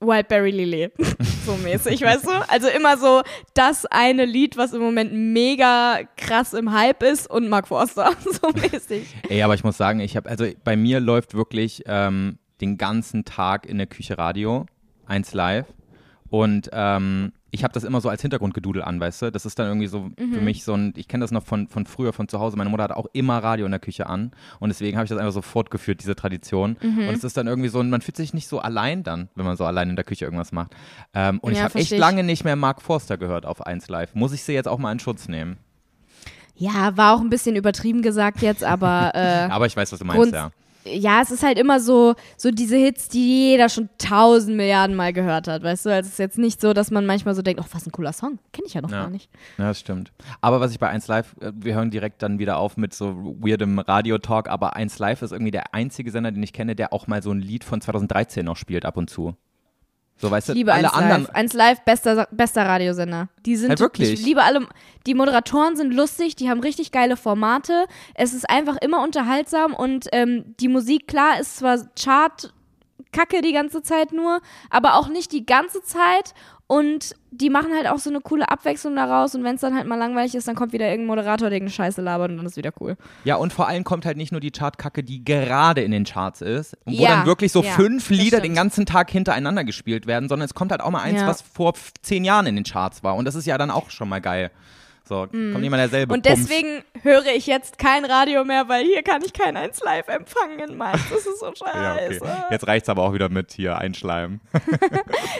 Wildberry Lily. so mäßig, weißt du? Also immer so das eine Lied, was im Moment mega krass im Hype ist und Mark Forster. so mäßig. Ey, aber ich muss sagen, ich habe, also bei mir läuft wirklich ähm, den ganzen Tag in der Küche Radio, eins live. Und ähm, ich habe das immer so als Hintergrundgedudel an, weißt du? Das ist dann irgendwie so Mhm. für mich so ein, ich kenne das noch von, von früher, von zu Hause. Meine Mutter hat auch immer Radio in der Küche an. Und deswegen habe ich das einfach so fortgeführt, diese Tradition. Mhm. Und es ist dann irgendwie so, man fühlt sich nicht so allein dann, wenn man so allein in der Küche irgendwas macht. Ähm, und ich Ja, habe echt ich. lange nicht mehr Mark Forster gehört auf 1 Live. Muss ich sie jetzt auch mal in Schutz nehmen? Ja, war auch ein bisschen übertrieben gesagt jetzt, aber äh, Aber ich weiß, was du meinst, ja. Ja, es ist halt immer so, so diese Hits, die jeder schon tausend Milliarden Mal gehört hat, weißt du? Also es ist jetzt nicht so, dass man manchmal so denkt, oh, was ein cooler Song. Kenne ich ja noch Ja. gar nicht. Ja, das stimmt. Aber was ich bei 1 Live, äh, wir hören direkt dann wieder auf mit so weirdem Radio-Talk, aber 1 Live ist irgendwie der einzige Sender, den ich kenne, der auch mal so ein Lied von 2013 noch spielt ab und zu. So, weißt Ich du, liebe alle 1 anderen. Live. 1 Live, bester, bester Radiosender. Die sind Halt wirklich? Ich liebe alle. Die Moderatoren sind lustig, die haben richtig geile Formate. Es ist einfach immer unterhaltsam und ähm, die Musik, klar, ist zwar Chart. Kacke die ganze Zeit nur, aber auch nicht die ganze Zeit. Und die machen halt auch so eine coole Abwechslung daraus. Und wenn es dann halt mal langweilig ist, dann kommt wieder irgendein Moderator, der irgendeine Scheiße labert und dann ist wieder cool. Ja, und vor allem kommt halt nicht nur die Chartkacke, die gerade in den Charts ist, wo Ja, dann wirklich so ja, fünf Lieder stimmt. den ganzen Tag hintereinander gespielt werden, sondern es kommt halt auch mal eins, Ja. was vor zehn Jahren in den Charts war. Und das ist ja dann auch schon mal geil. So, kommt immer derselbe Mhm. Und deswegen höre ich jetzt kein Radio mehr, weil hier kann ich kein 1 Live empfangen in Mainz. Das ist so Ja, okay. scheiße. Jetzt reicht's aber auch wieder mit hier einschleimen.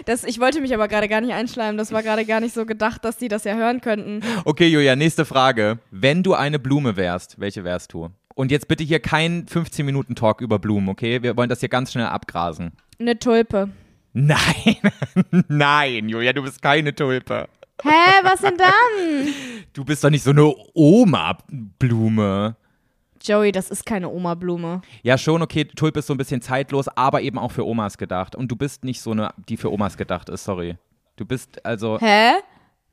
Das, ich wollte mich aber gerade gar nicht einschleimen. Das war gerade gar nicht so gedacht, dass die das ja hören könnten. Okay, Julia, nächste Frage. Wenn du eine Blume wärst, welche wärst du? Und jetzt bitte hier kein 15-Minuten-Talk über Blumen, okay? Wir wollen das hier ganz schnell abgrasen. Eine Tulpe. Nein, nein, Julia, du bist keine Tulpe. Hä, was denn dann? Du bist doch nicht so eine Oma-Blume. Joey, das ist keine Oma-Blume. Ja, schon, okay, Tulpe ist so ein bisschen zeitlos, aber eben auch für Omas gedacht. Und du bist nicht so eine, die für Omas gedacht ist, sorry. Du bist also. Hä?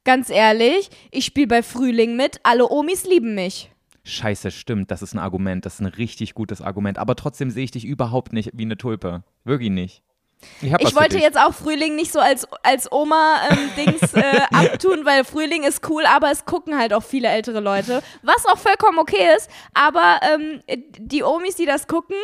Ganz ehrlich, ich spiele bei Frühling mit, alle Omis lieben mich. Scheiße, stimmt, das ist ein Argument, das ist ein richtig gutes Argument. Aber trotzdem sehe ich dich überhaupt nicht wie eine Tulpe. Wirklich nicht. Ich, Ich wollte jetzt auch Frühling nicht so als, als Oma-Dings äh, abtun, weil Frühling ist cool, aber es gucken halt auch viele ältere Leute, was auch vollkommen okay ist. Aber ähm, die Omis, die das gucken,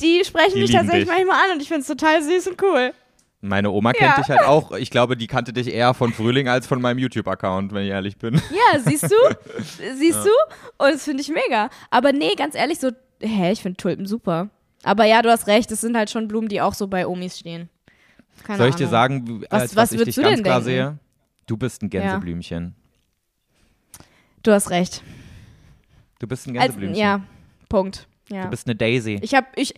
die sprechen Die mich tatsächlich dich. manchmal an und ich finde es total süß und cool. Meine Oma kennt Ja. dich halt auch. Ich glaube, die kannte dich eher von Frühling als von meinem YouTube-Account, wenn ich ehrlich bin. Ja, siehst du? siehst du? Und das finde ich mega. Aber nee, ganz ehrlich, so, hä, ich finde Tulpen super. Aber ja, du hast recht, es sind halt schon Blumen, die auch so bei Omis stehen. Keine Soll ich dir Ahnung. sagen, wie- Was- als was was ich dich ganz klar denken? sehe? Du bist ein Gänseblümchen. Du hast recht. Du bist ein Als, Gänseblümchen. ja, Punkt. Ja. Du bist eine Daisy. Ich habe ich,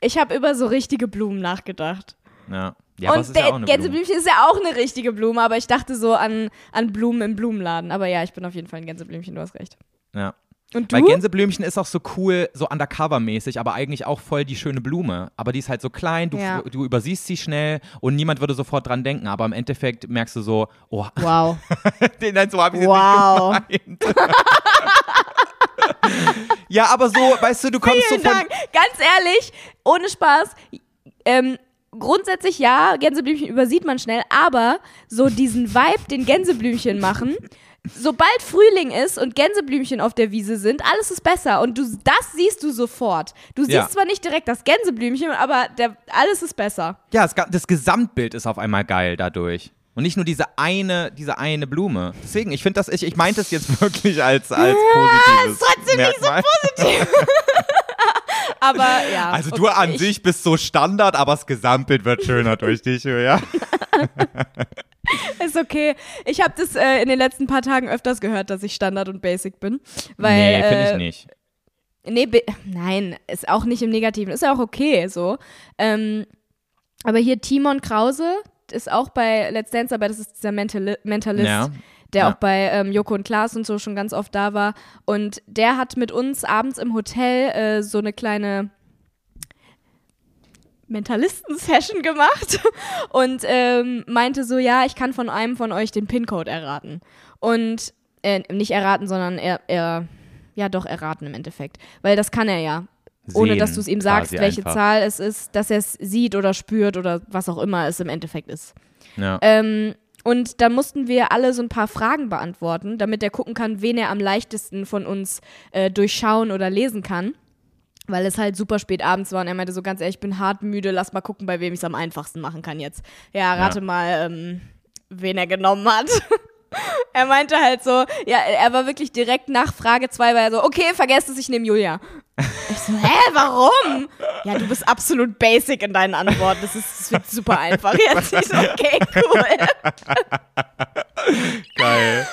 ich hab über so richtige Blumen nachgedacht. ja. ja, und ist ja der auch eine Blume. Gänseblümchen ist ja auch eine richtige Blume, aber ich dachte so an, an Blumen im Blumenladen. Aber ja, ich bin auf jeden Fall ein Gänseblümchen, du hast recht. Ja. Und Weil du? Gänseblümchen ist auch so cool, so undercover-mäßig, aber eigentlich auch voll die schöne Blume. Aber die ist halt so klein, du, Ja. du übersiehst sie schnell und niemand würde sofort dran denken. Aber im Endeffekt merkst du so, oh, Wow. den nein, so habe ich Wow. nicht gemeint. ja, aber so, weißt du, du kommst Vielen so von. Dank. Ganz ehrlich, ohne Spaß. Ähm, grundsätzlich ja, Gänseblümchen übersieht man schnell, aber so diesen Vibe, den Gänseblümchen machen, sobald Frühling ist und Gänseblümchen auf der Wiese sind, alles ist besser und du das siehst du sofort. Du siehst Ja. zwar nicht direkt das Gänseblümchen, aber der, alles ist besser. Ja, das, ga- das Gesamtbild ist auf einmal geil dadurch. Und nicht nur diese eine, diese eine Blume. Deswegen, ich finde das, ich, ich meinte es jetzt wirklich als, als positives. ist trotzdem nicht so Merkmal. Aber ja. Also du okay, an ich, sich bist so Standard, aber das Gesamtbild wird schöner durch dich, ja. Ist okay. Ich habe das äh, in den letzten paar Tagen öfters gehört, dass ich Standard und Basic bin. Weil, nee, finde äh, ich nicht. Nee, nein, ist auch nicht im Negativen. Ist ja auch okay so. Ähm, aber hier Timon Krause ist auch bei Let's Dance, aber das ist dieser Mentali Mentalist, Ja. der Ja. auch bei ähm, Joko und Klaas und so schon ganz oft da war. Und der hat mit uns abends im Hotel äh, so eine kleine Mentalisten-Session gemacht und ähm, meinte so, ja, ich kann von einem von euch den PIN-Code erraten. Und äh, nicht erraten, sondern er, er, ja doch erraten im Endeffekt. Weil das kann er ja. Ohne Sehen dass du es ihm sagst, welche einfach. Zahl es ist, dass er es sieht oder spürt oder was auch immer es im Endeffekt ist. Ja. Ähm, und dann mussten wir alle so ein paar Fragen beantworten, damit er gucken kann, wen er am leichtesten von uns äh, durchschauen oder lesen kann. Weil es halt super spät abends war und er meinte so ganz ehrlich, ich bin hart müde, lass mal gucken, bei wem ich es am einfachsten machen kann jetzt. Ja, rate Ja. mal, ähm, wen er genommen hat. er meinte halt so, ja, er war wirklich direkt nach Frage 2, war er so, okay, vergesst es, ich nehme Julia. Ich so, hä, warum? Ja, du bist absolut basic in deinen Antworten. Das, ist, das wird super einfach jetzt. Ich so, okay, cool. Geil.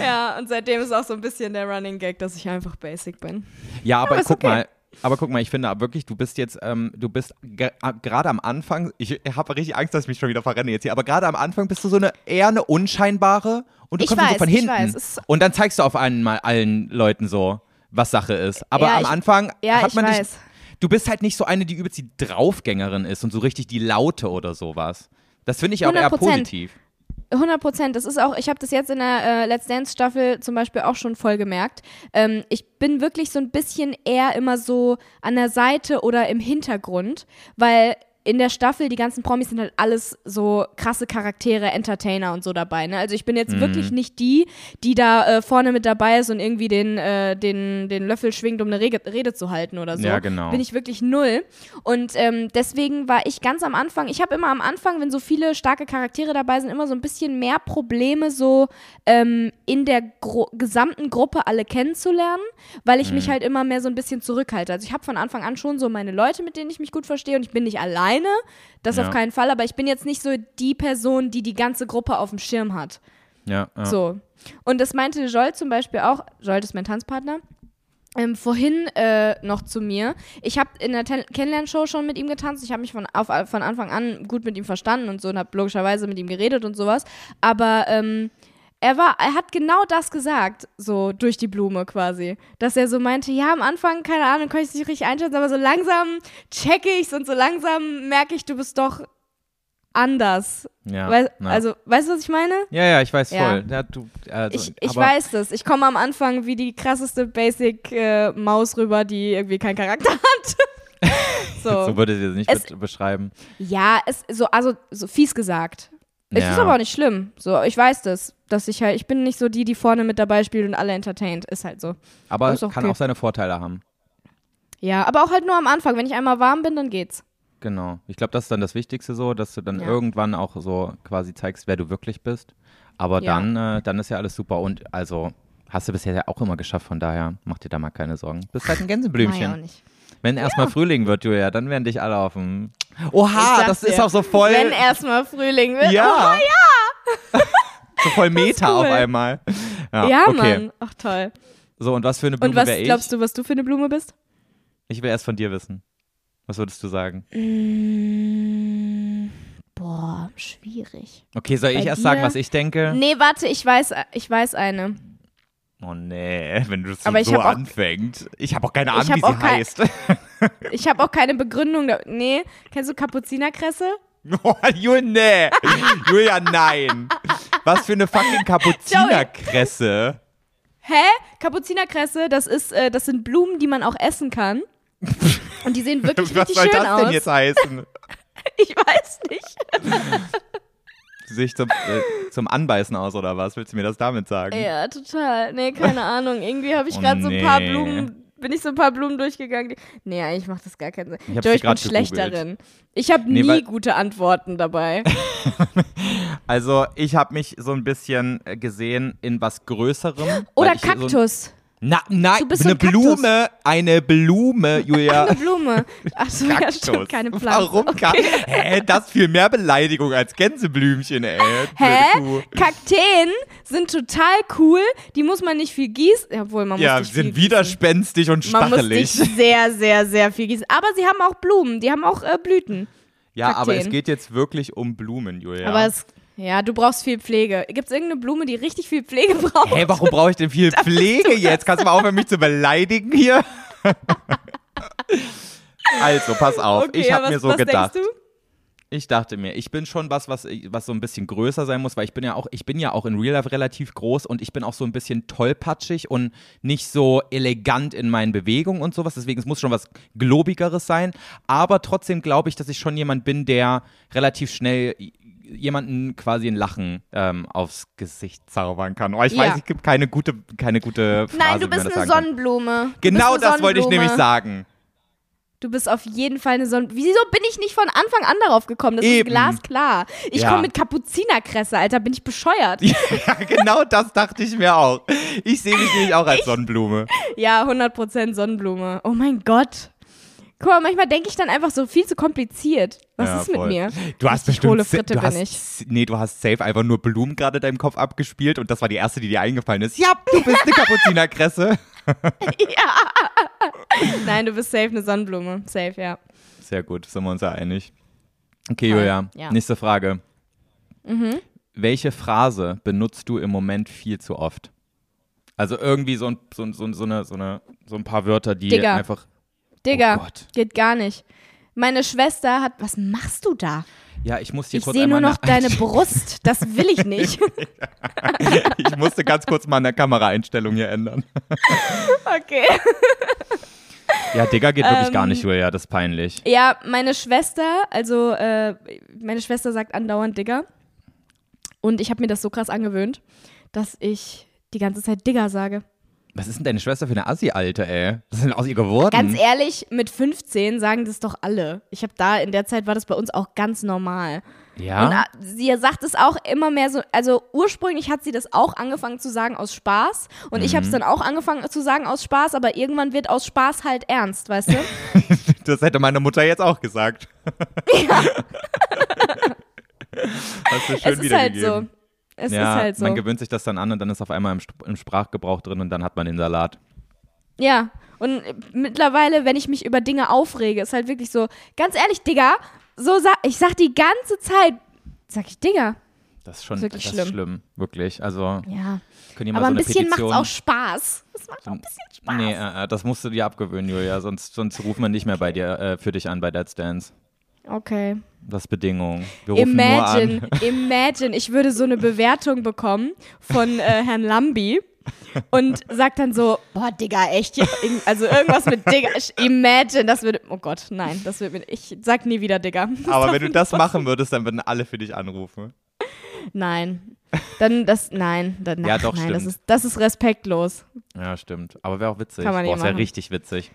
Ja, und seitdem ist auch so ein bisschen der Running Gag, dass ich einfach basic bin. Ja, aber aber guck okay. mal. Aber guck mal, ich finde wirklich, du bist jetzt, ähm, du bist ge- gerade am Anfang, ich habe richtig Angst, dass ich mich schon wieder verrenne jetzt hier, aber gerade am Anfang bist du so eine eher eine unscheinbare und du Ich kommst so weiß, von ich hinten und dann zeigst du auf einmal allen Leuten so, was Sache ist. Aber Ja, am ich- Anfang ja, hat man dich, du bist halt nicht so eine, die übelst die Draufgängerin ist und so richtig die Laute oder sowas. Das finde ich auch eher 100%. positiv. 100 Prozent. Das ist auch, ich habe das jetzt in der äh, Let's Dance Staffel zum Beispiel auch schon voll gemerkt. Ähm, ich bin wirklich so ein bisschen eher immer so an der Seite oder im Hintergrund, weil in der Staffel, die ganzen Promis sind halt alles so krasse Charaktere, Entertainer und so dabei. Ne? Also ich bin jetzt Mhm. wirklich nicht die, die da äh, vorne mit dabei ist und irgendwie den, äh, den, den Löffel schwingt, um eine Rede, Rede zu halten oder so. Ja, genau. Bin ich wirklich null. Und ähm, deswegen war ich ganz am Anfang, ich habe immer am Anfang, wenn so viele starke Charaktere dabei sind, immer so ein bisschen mehr Probleme, so ähm, in der Gro gesamten Gruppe alle kennenzulernen, weil ich Mhm. mich halt immer mehr so ein bisschen zurückhalte. Also ich habe von Anfang an schon so meine Leute, mit denen ich mich gut verstehe und ich bin nicht alleine, das Ja. auf keinen Fall, aber ich bin jetzt nicht so die Person, die die ganze Gruppe auf dem Schirm hat. Ja, ja. So. Und das meinte Joel zum Beispiel auch, Joel ist mein Tanzpartner. ähm, vorhin äh, noch zu mir. Ich habe in der Kennenlernshow schon mit ihm getanzt. Ich habe mich von, auf, von Anfang an gut mit ihm verstanden und so und habe logischerweise mit ihm geredet und sowas. Aber ähm, er war, er hat genau das gesagt, so durch die Blume quasi. Dass er so meinte, ja, am Anfang, keine Ahnung, kann ich es nicht richtig einschätzen, aber so langsam checke ich's und so langsam merke ich, du bist doch anders. Ja, Weil. Also, weißt du, was ich meine? ja, ja, ich weiß Ja. voll. Ja, du, also, Ich, ich weiß das. Ich komme am Anfang wie die krasseste Basic-Maus rüber, die irgendwie keinen Charakter hat. so. So würde ich es nicht Es- be- beschreiben. Ja, es, so, also so fies gesagt. Es Ja. ist aber auch nicht schlimm. So, ich weiß das, dass ich halt, ich bin nicht so die, die vorne mit dabei spielt und alle entertaint. Ist halt so. Aber auch kann okay. auch seine Vorteile haben. Ja, aber auch halt nur am Anfang. Wenn ich einmal warm bin, dann geht's. Genau. Ich glaube, das ist dann das Wichtigste so, dass du dann Ja. irgendwann auch so quasi zeigst, wer du wirklich bist. Aber Ja. dann, äh, dann ist ja alles super. Und also hast du bisher ja auch immer geschafft, von daher mach dir da mal keine Sorgen. Bist halt ein Mach ich auch Gänseblümchen. nicht. Wenn erstmal Frühling wird, Julia, dann werden dich alle auf dem. Ich Oha, das ist auch so voll. Wenn erstmal Frühling wird. ja. ja. so voll Meta cool. auf einmal. Ja, Ja, okay. Mann. Ach toll. So, und was für eine Und Blume was wäre ich? glaubst du, was du für eine Blume bist? Ich will erst von dir wissen. Was würdest du sagen? Mm, boah, schwierig. Okay, soll ich Bei erst sagen, dir? was ich denke? Nee, warte, ich weiß, ich weiß eine. Oh nee, wenn du Aber so hab auch- anfängst. Ich habe auch keine Ahnung, wie sie heißt. Ich habe auch keine Begründung. Da nee, kennst du Kapuzinerkresse? oh, Julia, nee. Julia, nein. Was für eine fucking Kapuzinerkresse. Hä? Kapuzinerkresse, das ist, äh, das sind Blumen, die man auch essen kann. Und die sehen wirklich Was richtig soll schön das aus. denn jetzt heißen? Ich weiß nicht. Sich zum, äh, zum Anbeißen aus oder was? Willst du mir das damit sagen? Ja, total. Nee, keine Ahnung. Irgendwie habe ich Oh, gerade so ein paar nee. Blumen, bin ich so ein paar Blumen durchgegangen. Die, nee, eigentlich macht das gar keinen Sinn. Ich Joe, ich bin grad schlecht gegoogelt. darin. Ich habe Nee, nie gute Antworten dabei. Also, ich habe mich so ein bisschen äh, gesehen in was Größerem. Oder ich So Kaktus. Na, nein, bist so eine ein. Blume, eine Blume, Julia. Eine Blume. Ach so, ja, stimmt, keine Pflanze. Warum? Ka Hä, das ist viel mehr Beleidigung als Gänseblümchen, ey. Hä? Kakteen sind total cool. Die muss man nicht viel gießen. Obwohl, man Ja, muss viel sind gießen. widerspenstig und Man muss stachelig. sehr, sehr, sehr viel gießen. Aber sie haben auch Blumen. Die haben auch äh, Blüten. Ja, aber es Kakteen. geht jetzt wirklich um Blumen, Julia. Aber es, ja, du brauchst viel Pflege. Gibt es irgendeine Blume, die richtig viel Pflege braucht? Hä, warum brauche ich denn viel Pflege jetzt? Kannst du mal aufhören, mich zu beleidigen hier? also, pass auf. Okay, ich habe mir so was gedacht. Ich dachte mir, ich bin schon was, was, was so ein bisschen größer sein muss, weil ich bin ja auch, ich bin ja auch in Real Life relativ groß und ich bin auch so ein bisschen tollpatschig und nicht so elegant in meinen Bewegungen und sowas. Deswegen es muss schon was globigeres sein. Aber trotzdem glaube ich, dass ich schon jemand bin, der relativ schnell jemanden quasi ein Lachen ähm, aufs Gesicht zaubern kann. Oh, ich Ja. weiß, es gibt keine gute, keine gute Phrase, Nein, du bist eine. Sonnenblume. Genau eine das wollte ich nämlich Sonnenblume. sagen. Du bist auf jeden Fall eine Sonne. Wieso bin ich nicht von Anfang an darauf gekommen? Das Eben. ist glasklar. Ich Ja. komme mit Kapuzinerkresse, Alter. Bin ich bescheuert? Ja, genau das dachte ich mir auch. Ich sehe mich nämlich auch als Sonnenblume. Ja, 100% Sonnenblume. Oh mein Gott. Guck mal, manchmal denke ich dann einfach so viel zu kompliziert. Was Ja, ist mit voll. mir? Du hast bestimmt, Fritte du bin hast, ich. nee, du hast safe einfach nur Blumen gerade in deinem Kopf abgespielt und das war die erste, die dir eingefallen ist. Ja, du bist eine Kapuzinerkresse. Nein, du bist safe eine Sonnenblume. Safe, ja. Sehr gut, sind wir uns ja einig. Okay, Julia, ja. Mhm. nächste Frage. Welche Phrase benutzt du im Moment viel zu oft? Also irgendwie so ein, so, so, so, eine, so, eine, so ein paar Wörter, die Digga. einfach. Digga, Oh geht gar nicht. Meine Schwester hat. Was machst du da? Ja, ich muss hier Ich kurz sehe nur noch deine Brust. Das will ich nicht. Ich musste ganz kurz mal eine Kameraeinstellung hier ändern. okay. Ja, Digga geht wirklich Ähm, gar nicht, Julia, das ist peinlich. Ja, meine Schwester, also äh, meine Schwester sagt andauernd Digger. Und ich habe mir das so krass angewöhnt, dass ich die ganze Zeit Digger sage. Was ist denn deine Schwester für eine Assi-Alte, ey? Was ist denn aus ihr geworden? Ganz ehrlich, mit 15 sagen das doch alle. Ich habe da, in der Zeit war das bei uns auch ganz normal. ja? Und äh, sie sagt es auch immer mehr so, also ursprünglich hat sie das auch angefangen zu sagen aus Spaß und ich habe Mhm. es dann auch angefangen zu sagen aus Spaß, aber irgendwann wird aus Spaß halt ernst, weißt du? Das hätte meine Mutter jetzt auch gesagt. Hast du schön es ist halt so. Es ja, ist halt so. man gewöhnt sich das dann an und dann ist auf einmal im, im Sprachgebrauch drin und dann hat man den Salat. Ja, Und mittlerweile, wenn ich mich über Dinge aufrege, ist halt wirklich so, ganz ehrlich, Digga, so sa ich sag die ganze Zeit, sag ich Digga. Das ist schon ist wirklich das schlimm. Ist schlimm, wirklich. Also Ja. können die mal Aber so ein bisschen macht's Petition. auch Spaß. Es macht auch ein bisschen Spaß. Nee, äh, äh, das musst du dir abgewöhnen, Julia, sonst, sonst rufen wir nicht mehr bei dir äh, für dich an bei Let's Dance. Okay. Das ist Bedingung. Wir rufen Imagine, nur an. imagine, ich würde so eine Bewertung bekommen von äh, Herrn Lambi und sagt dann so, boah, Digga, echt, also irgendwas mit Digga, imagine, das würde, oh Gott, nein, das würde, mir- ich sag nie wieder Digga. Aber wenn du das machen würdest, dann würden alle für dich anrufen. Nein, dann das, nein, dann, Ja, doch, nein, das stimmt. ist, das ist respektlos. Ja, stimmt. Aber wäre auch witzig. Kann man Boah, ja machen. richtig witzig.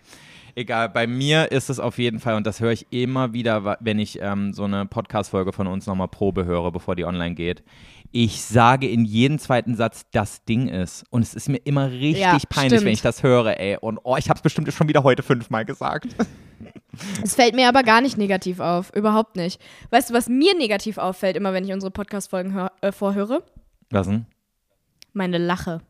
Egal, bei mir ist es auf jeden Fall, und das höre ich immer wieder, wenn ich ähm, so eine Podcast-Folge von uns nochmal Probe höre, bevor die online geht. Ich sage in jedem zweiten Satz, das Ding ist. Und es ist mir immer richtig Ja, peinlich, wenn stimmt. ich das höre, ey. Und oh, ich habe es bestimmt schon wieder heute fünfmal gesagt. Es fällt mir aber gar nicht negativ auf, überhaupt nicht. Weißt du, was mir negativ auffällt, immer wenn ich unsere Podcast-Folgen äh, vorhöre? Was denn? Meine Lache.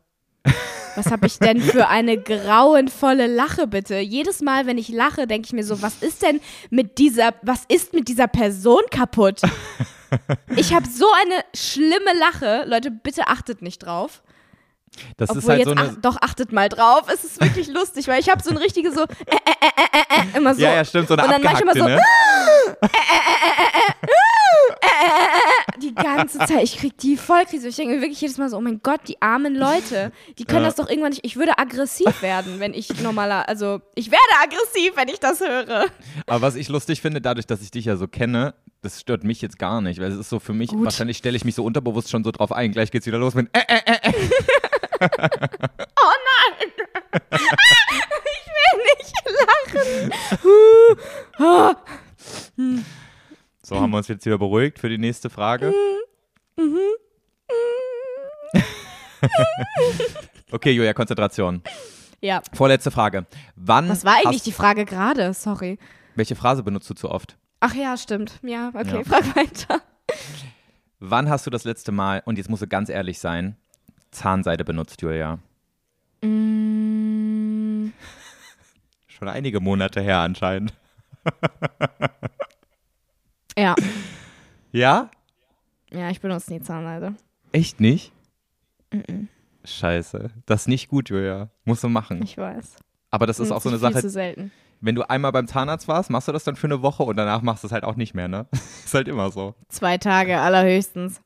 Was habe ich denn für eine grauenvolle Lache, bitte? Jedes Mal, wenn ich lache, denke ich mir so, was ist denn mit dieser, was ist mit dieser Person kaputt? Ich habe so eine schlimme Lache. Leute, bitte achtet nicht drauf. Das Obwohl ist halt jetzt, so eine. ach, doch, achtet mal drauf. Es ist wirklich lustig, weil ich habe so ein richtiges so, äh, äh, äh, äh, äh, immer so. ja, ja, stimmt, so eine Und dann manchmal abgehackte, so, ne? Die ganze Zeit. Ich krieg die Vollkrise. Ich denke mir wirklich jedes Mal so, oh mein Gott, die armen Leute, die können Ja. das doch irgendwann nicht. Ich würde aggressiv werden, wenn ich normaler, also ich werde aggressiv, wenn ich das höre. Aber was ich lustig finde, dadurch, dass ich dich ja so kenne, das stört mich jetzt gar nicht, weil es ist so für mich, Gut. wahrscheinlich stelle ich mich so unterbewusst schon so drauf ein. Gleich geht's wieder los mit äh, äh, äh, äh. Ich will nicht lachen. So, haben wir uns jetzt wieder beruhigt für die nächste Frage. okay, Julia, Konzentration. Ja, Vorletzte Frage. Wann was war eigentlich die Frage gerade? Sorry. welche Phrase benutzt du zu oft? Ach ja, stimmt. Ja, okay, Ja. frag weiter. Wann hast du das letzte Mal, und jetzt musst du ganz ehrlich sein, Zahnseide benutzt, Julia? Mm, Schon einige Monate her anscheinend. ja, Ja? ja, ich benutze nie Zahnseide. Echt nicht? Scheiße. Das ist nicht gut, Julia. Musst du machen. Ich weiß. Aber das ist auch so eine Sache, zu selten. wenn du einmal beim Zahnarzt warst, machst du das dann für eine Woche und danach machst du es halt auch nicht mehr, ne? ist halt immer so. Zwei Tage allerhöchstens.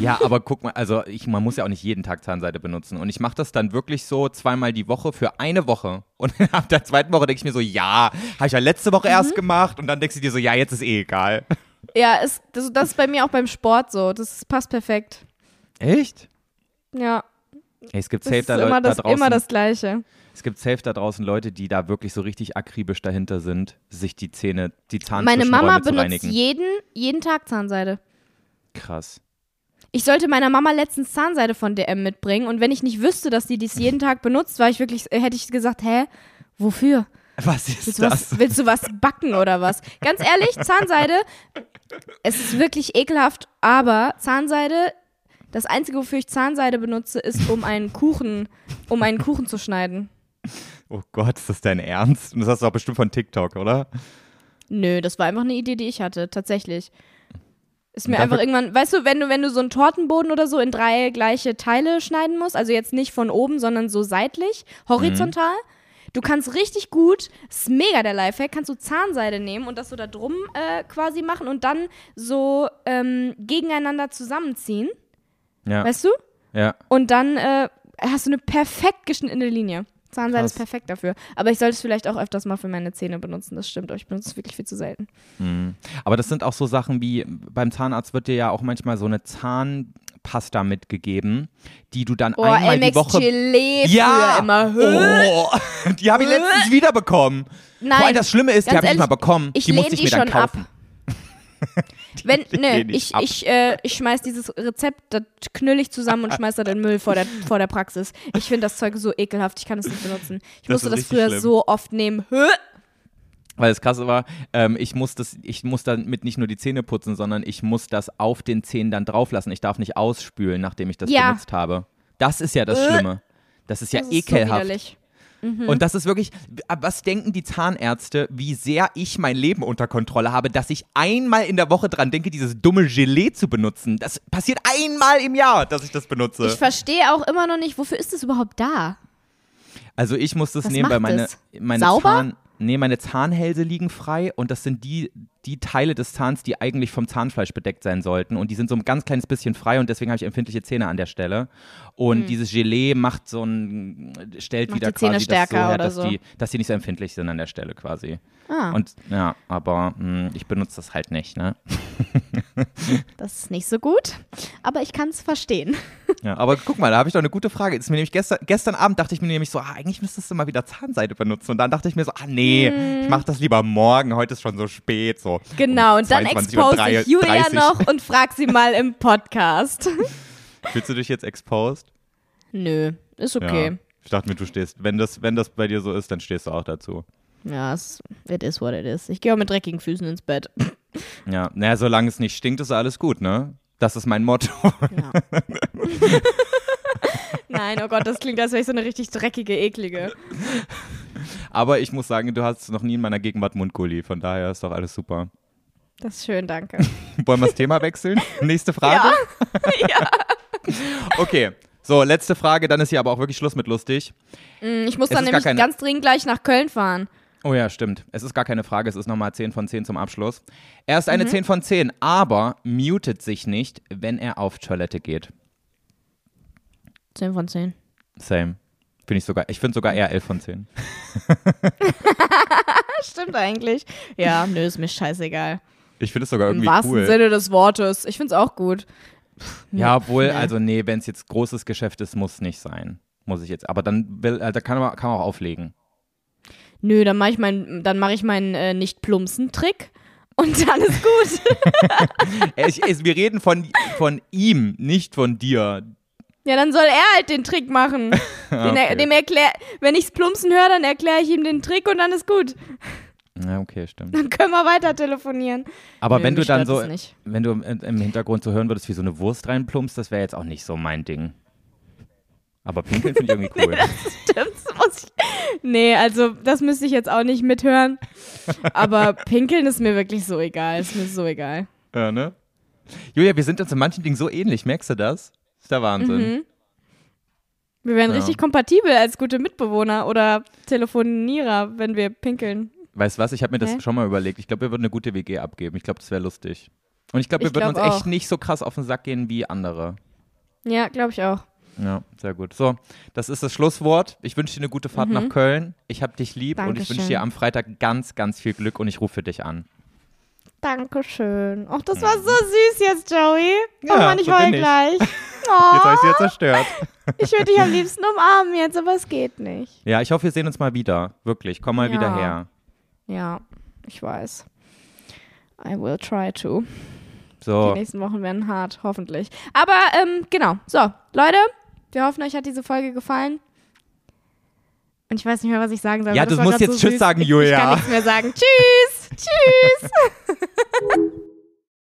Ja, aber guck mal, also ich, man muss ja auch nicht jeden Tag Zahnseide benutzen. Und ich mache das dann wirklich so zweimal die Woche für eine Woche. Und ab der zweiten Woche denke ich mir so, ja, habe ich ja letzte Woche erst gemacht. Und dann denkst du dir so, ja, jetzt ist eh egal. Ja, ist, das, das ist bei mir auch beim Sport so. Das passt perfekt. Echt? Ja, Ey, es gibt das safe da Leute immer das, da draußen. immer das Gleiche. Es gibt safe da draußen Leute, die da wirklich so richtig akribisch dahinter sind, sich die Zähne, die Meine Mama Zahnzwischenräume zu benutzt reinigen. jeden, jeden Tag Zahnseide. Krass. Ich sollte meiner Mama letztens Zahnseide von DM mitbringen und wenn ich nicht wüsste, dass die dies jeden Tag benutzt, war ich wirklich, äh, hätte ich gesagt, hä, wofür? Was ist Willst das? was, willst du was backen oder was? Ganz ehrlich, Zahnseide, es ist wirklich ekelhaft, aber Zahnseide, das Einzige, wofür ich Zahnseide benutze, ist, um einen Kuchen, um einen Kuchen zu schneiden. Oh Gott, ist das dein Ernst? Und das hast du auch bestimmt von TikTok, oder? Nö, das war einfach eine Idee, die ich hatte, tatsächlich. Ist mir einfach irgendwann, weißt du, wenn du, wenn du so einen Tortenboden oder so in drei gleiche Teile schneiden musst, also jetzt nicht von oben, sondern so seitlich, horizontal, du kannst richtig gut, ist mega der Lifehack, kannst du Zahnseide nehmen und das so da drum äh, quasi machen und dann so ähm, gegeneinander zusammenziehen, Ja. weißt du? Ja. Und dann äh, hast du eine perfekt geschnittene Linie. Zahnseide Krass. ist perfekt dafür. Aber ich sollte es vielleicht auch öfters mal für meine Zähne benutzen, das stimmt, aber ich benutze es wirklich viel zu selten. Aber das sind auch so Sachen wie, beim Zahnarzt wird dir ja auch manchmal so eine Zahnpasta mitgegeben, die du dann Oh, einmal die Elmex Woche. Gelee ja! immer. Oh, die habe ich letztens wieder bekommen. Nein, Vor allem das Schlimme ist, die habe ich nicht mal bekommen. ich die musste ich die mir dann schon ab. Wenn, ne, ich, ab. ich, äh, ich schmeiß dieses Rezept, das knüll ich zusammen und schmeiß das in den Müll vor der, vor der Praxis. Ich finde das Zeug so ekelhaft, ich kann es nicht benutzen. Ich Das musste das früher schlimm. so oft nehmen. Hö? Weil das Krasse war, ähm, ich muss das, ich muss damit nicht nur die Zähne putzen, sondern ich muss das auf den Zähnen dann drauf lassen. Ich darf nicht ausspülen, nachdem ich das Ja. benutzt habe. Das ist ja das Äh. Schlimme. Das ist ja Das ist so widerlich. Und das ist wirklich, was denken die Zahnärzte, wie sehr ich mein Leben unter Kontrolle habe, dass ich einmal in der Woche dran denke, dieses dumme Gelee zu benutzen. Das passiert einmal im Jahr, dass ich das benutze. Ich verstehe auch immer noch nicht, wofür ist es überhaupt da? Also ich muss das Was nehmen, weil meine, meine Sauber? Zahn, nee, meine Zahnhälse liegen frei und das sind die, die Teile des Zahns, die eigentlich vom Zahnfleisch bedeckt sein sollten und die sind so ein ganz kleines bisschen frei und deswegen habe ich empfindliche Zähne an der Stelle. Und dieses Gelee macht so ein, stellt Hm. Macht wieder die Zähne quasi stärker das so her, dass, so. Die, dass die nicht so empfindlich sind an der Stelle quasi. Ah, Und ja, aber mh, ich benutze das halt nicht, ne? das ist nicht so gut, aber ich kann es verstehen. Ja, aber guck mal, da habe ich doch eine gute Frage. Ist mir nämlich gestern, gestern Abend dachte ich mir nämlich so, ah, eigentlich müsstest du mal wieder Zahnseide benutzen. Und dann dachte ich mir so, ah nee, ich mache das lieber morgen. Heute ist schon so spät. So. Genau, und dann 22:30 expose ich Julia 30. noch und frag sie mal im Podcast. Fühlst du dich jetzt exposed? Nö, ist okay. Ja. Ich dachte mir, du stehst, wenn das, wenn das bei dir so ist, dann stehst du auch dazu. Ja, es it is what it is. Ich gehe auch mit dreckigen Füßen ins Bett. Ja, naja, solange es nicht stinkt, ist alles gut, ne? Das ist mein Motto. Ja. Nein, oh Gott, das klingt, als wäre ich so eine richtig dreckige, eklige. Aber ich muss sagen, du hast noch nie in meiner Gegenwart Mundgulli. Von daher ist doch alles super. Das ist schön, danke. Wollen wir das Thema wechseln? Nächste Frage? ja. Okay. So, letzte Frage, dann ist hier aber auch wirklich Schluss mit lustig. Mm, Ich muss Es dann nämlich keine- ganz dringend gleich nach Köln fahren. Oh ja, stimmt. Es ist gar keine Frage, es ist nochmal 10 von 10 zum Abschluss. Er ist eine Mhm. 10 von 10, aber mutet sich nicht, wenn er auf Toilette geht. 10 von 10. Same. Finde ich sogar, ich finde sogar eher 11 von 10. Stimmt eigentlich. Ja, nö, ist mir scheißegal. Ich finde es sogar Im irgendwie wahrsten cool. Sinne des Wortes. Ich find's auch gut. Ja, obwohl, Nee. also nee, wenn es jetzt großes Geschäft ist, muss nicht sein. Muss ich jetzt. Aber dann will, da kann man, kann man auch auflegen. Nö, dann mache ich meinen dann mach ich meinen äh, nicht plumpsen Trick und dann ist gut. ich, es, wir reden von, von ihm, nicht von dir. Ja, dann soll er halt den Trick machen. Den Okay. er, dem erklär, wenn ich's plumpsen höre, dann erkläre ich ihm den Trick und dann ist gut. Ja, okay, stimmt. Dann können wir weiter telefonieren. Aber Nö, wenn du dann so, das nicht. wenn du im, Hintergrund so hören würdest, wie so eine Wurst reinplumpst, das wäre jetzt auch nicht so mein Ding. Aber pinkeln finde ich irgendwie cool. Stimmt, das muss ich. Nee, also das müsste ich jetzt auch nicht mithören. Aber pinkeln ist mir wirklich so egal. Ist mir so egal. ja, ne? Julia, wir sind uns in manchen Dingen so ähnlich, merkst du das? Ist der Wahnsinn. Wir wären Ja. richtig kompatibel als gute Mitbewohner oder Telefonierer, wenn wir pinkeln. Weißt du was, ich habe mir das Hä? schon mal überlegt. Ich glaube, wir würden eine gute WG abgeben. Ich glaube, das wäre lustig. Und ich glaube, wir Ich würden glaub uns echt auch. nicht so krass auf den Sack gehen wie andere. Ja, glaube ich auch. Ja, sehr gut. So, das ist das Schlusswort. Ich wünsche dir eine gute Fahrt nach Köln. Ich habe dich lieb und ich wünsche Mhm. Dankeschön. dir am Freitag ganz, ganz viel Glück und ich rufe dich an. Dankeschön. Ach, das war so süß jetzt, Joey. Ja, oh Mann, ich so heul bin ich. gleich. Jetzt habe ich Oh, sie jetzt zerstört. ich würde dich am liebsten umarmen jetzt, aber es geht nicht. Ja, ich hoffe, wir sehen uns mal wieder. Wirklich. Komm mal Ja. wieder her. Ja, ich weiß. I will try to. So. Die nächsten Wochen werden hart, hoffentlich. Aber ähm, genau. So, Leute, wir hoffen, euch hat diese Folge gefallen. Und ich weiß nicht mehr, was ich sagen soll. Ja, du musst jetzt so Tschüss süß. sagen, ich, Ich Julia. kann nichts mehr sagen. Tschüss. Tschüss.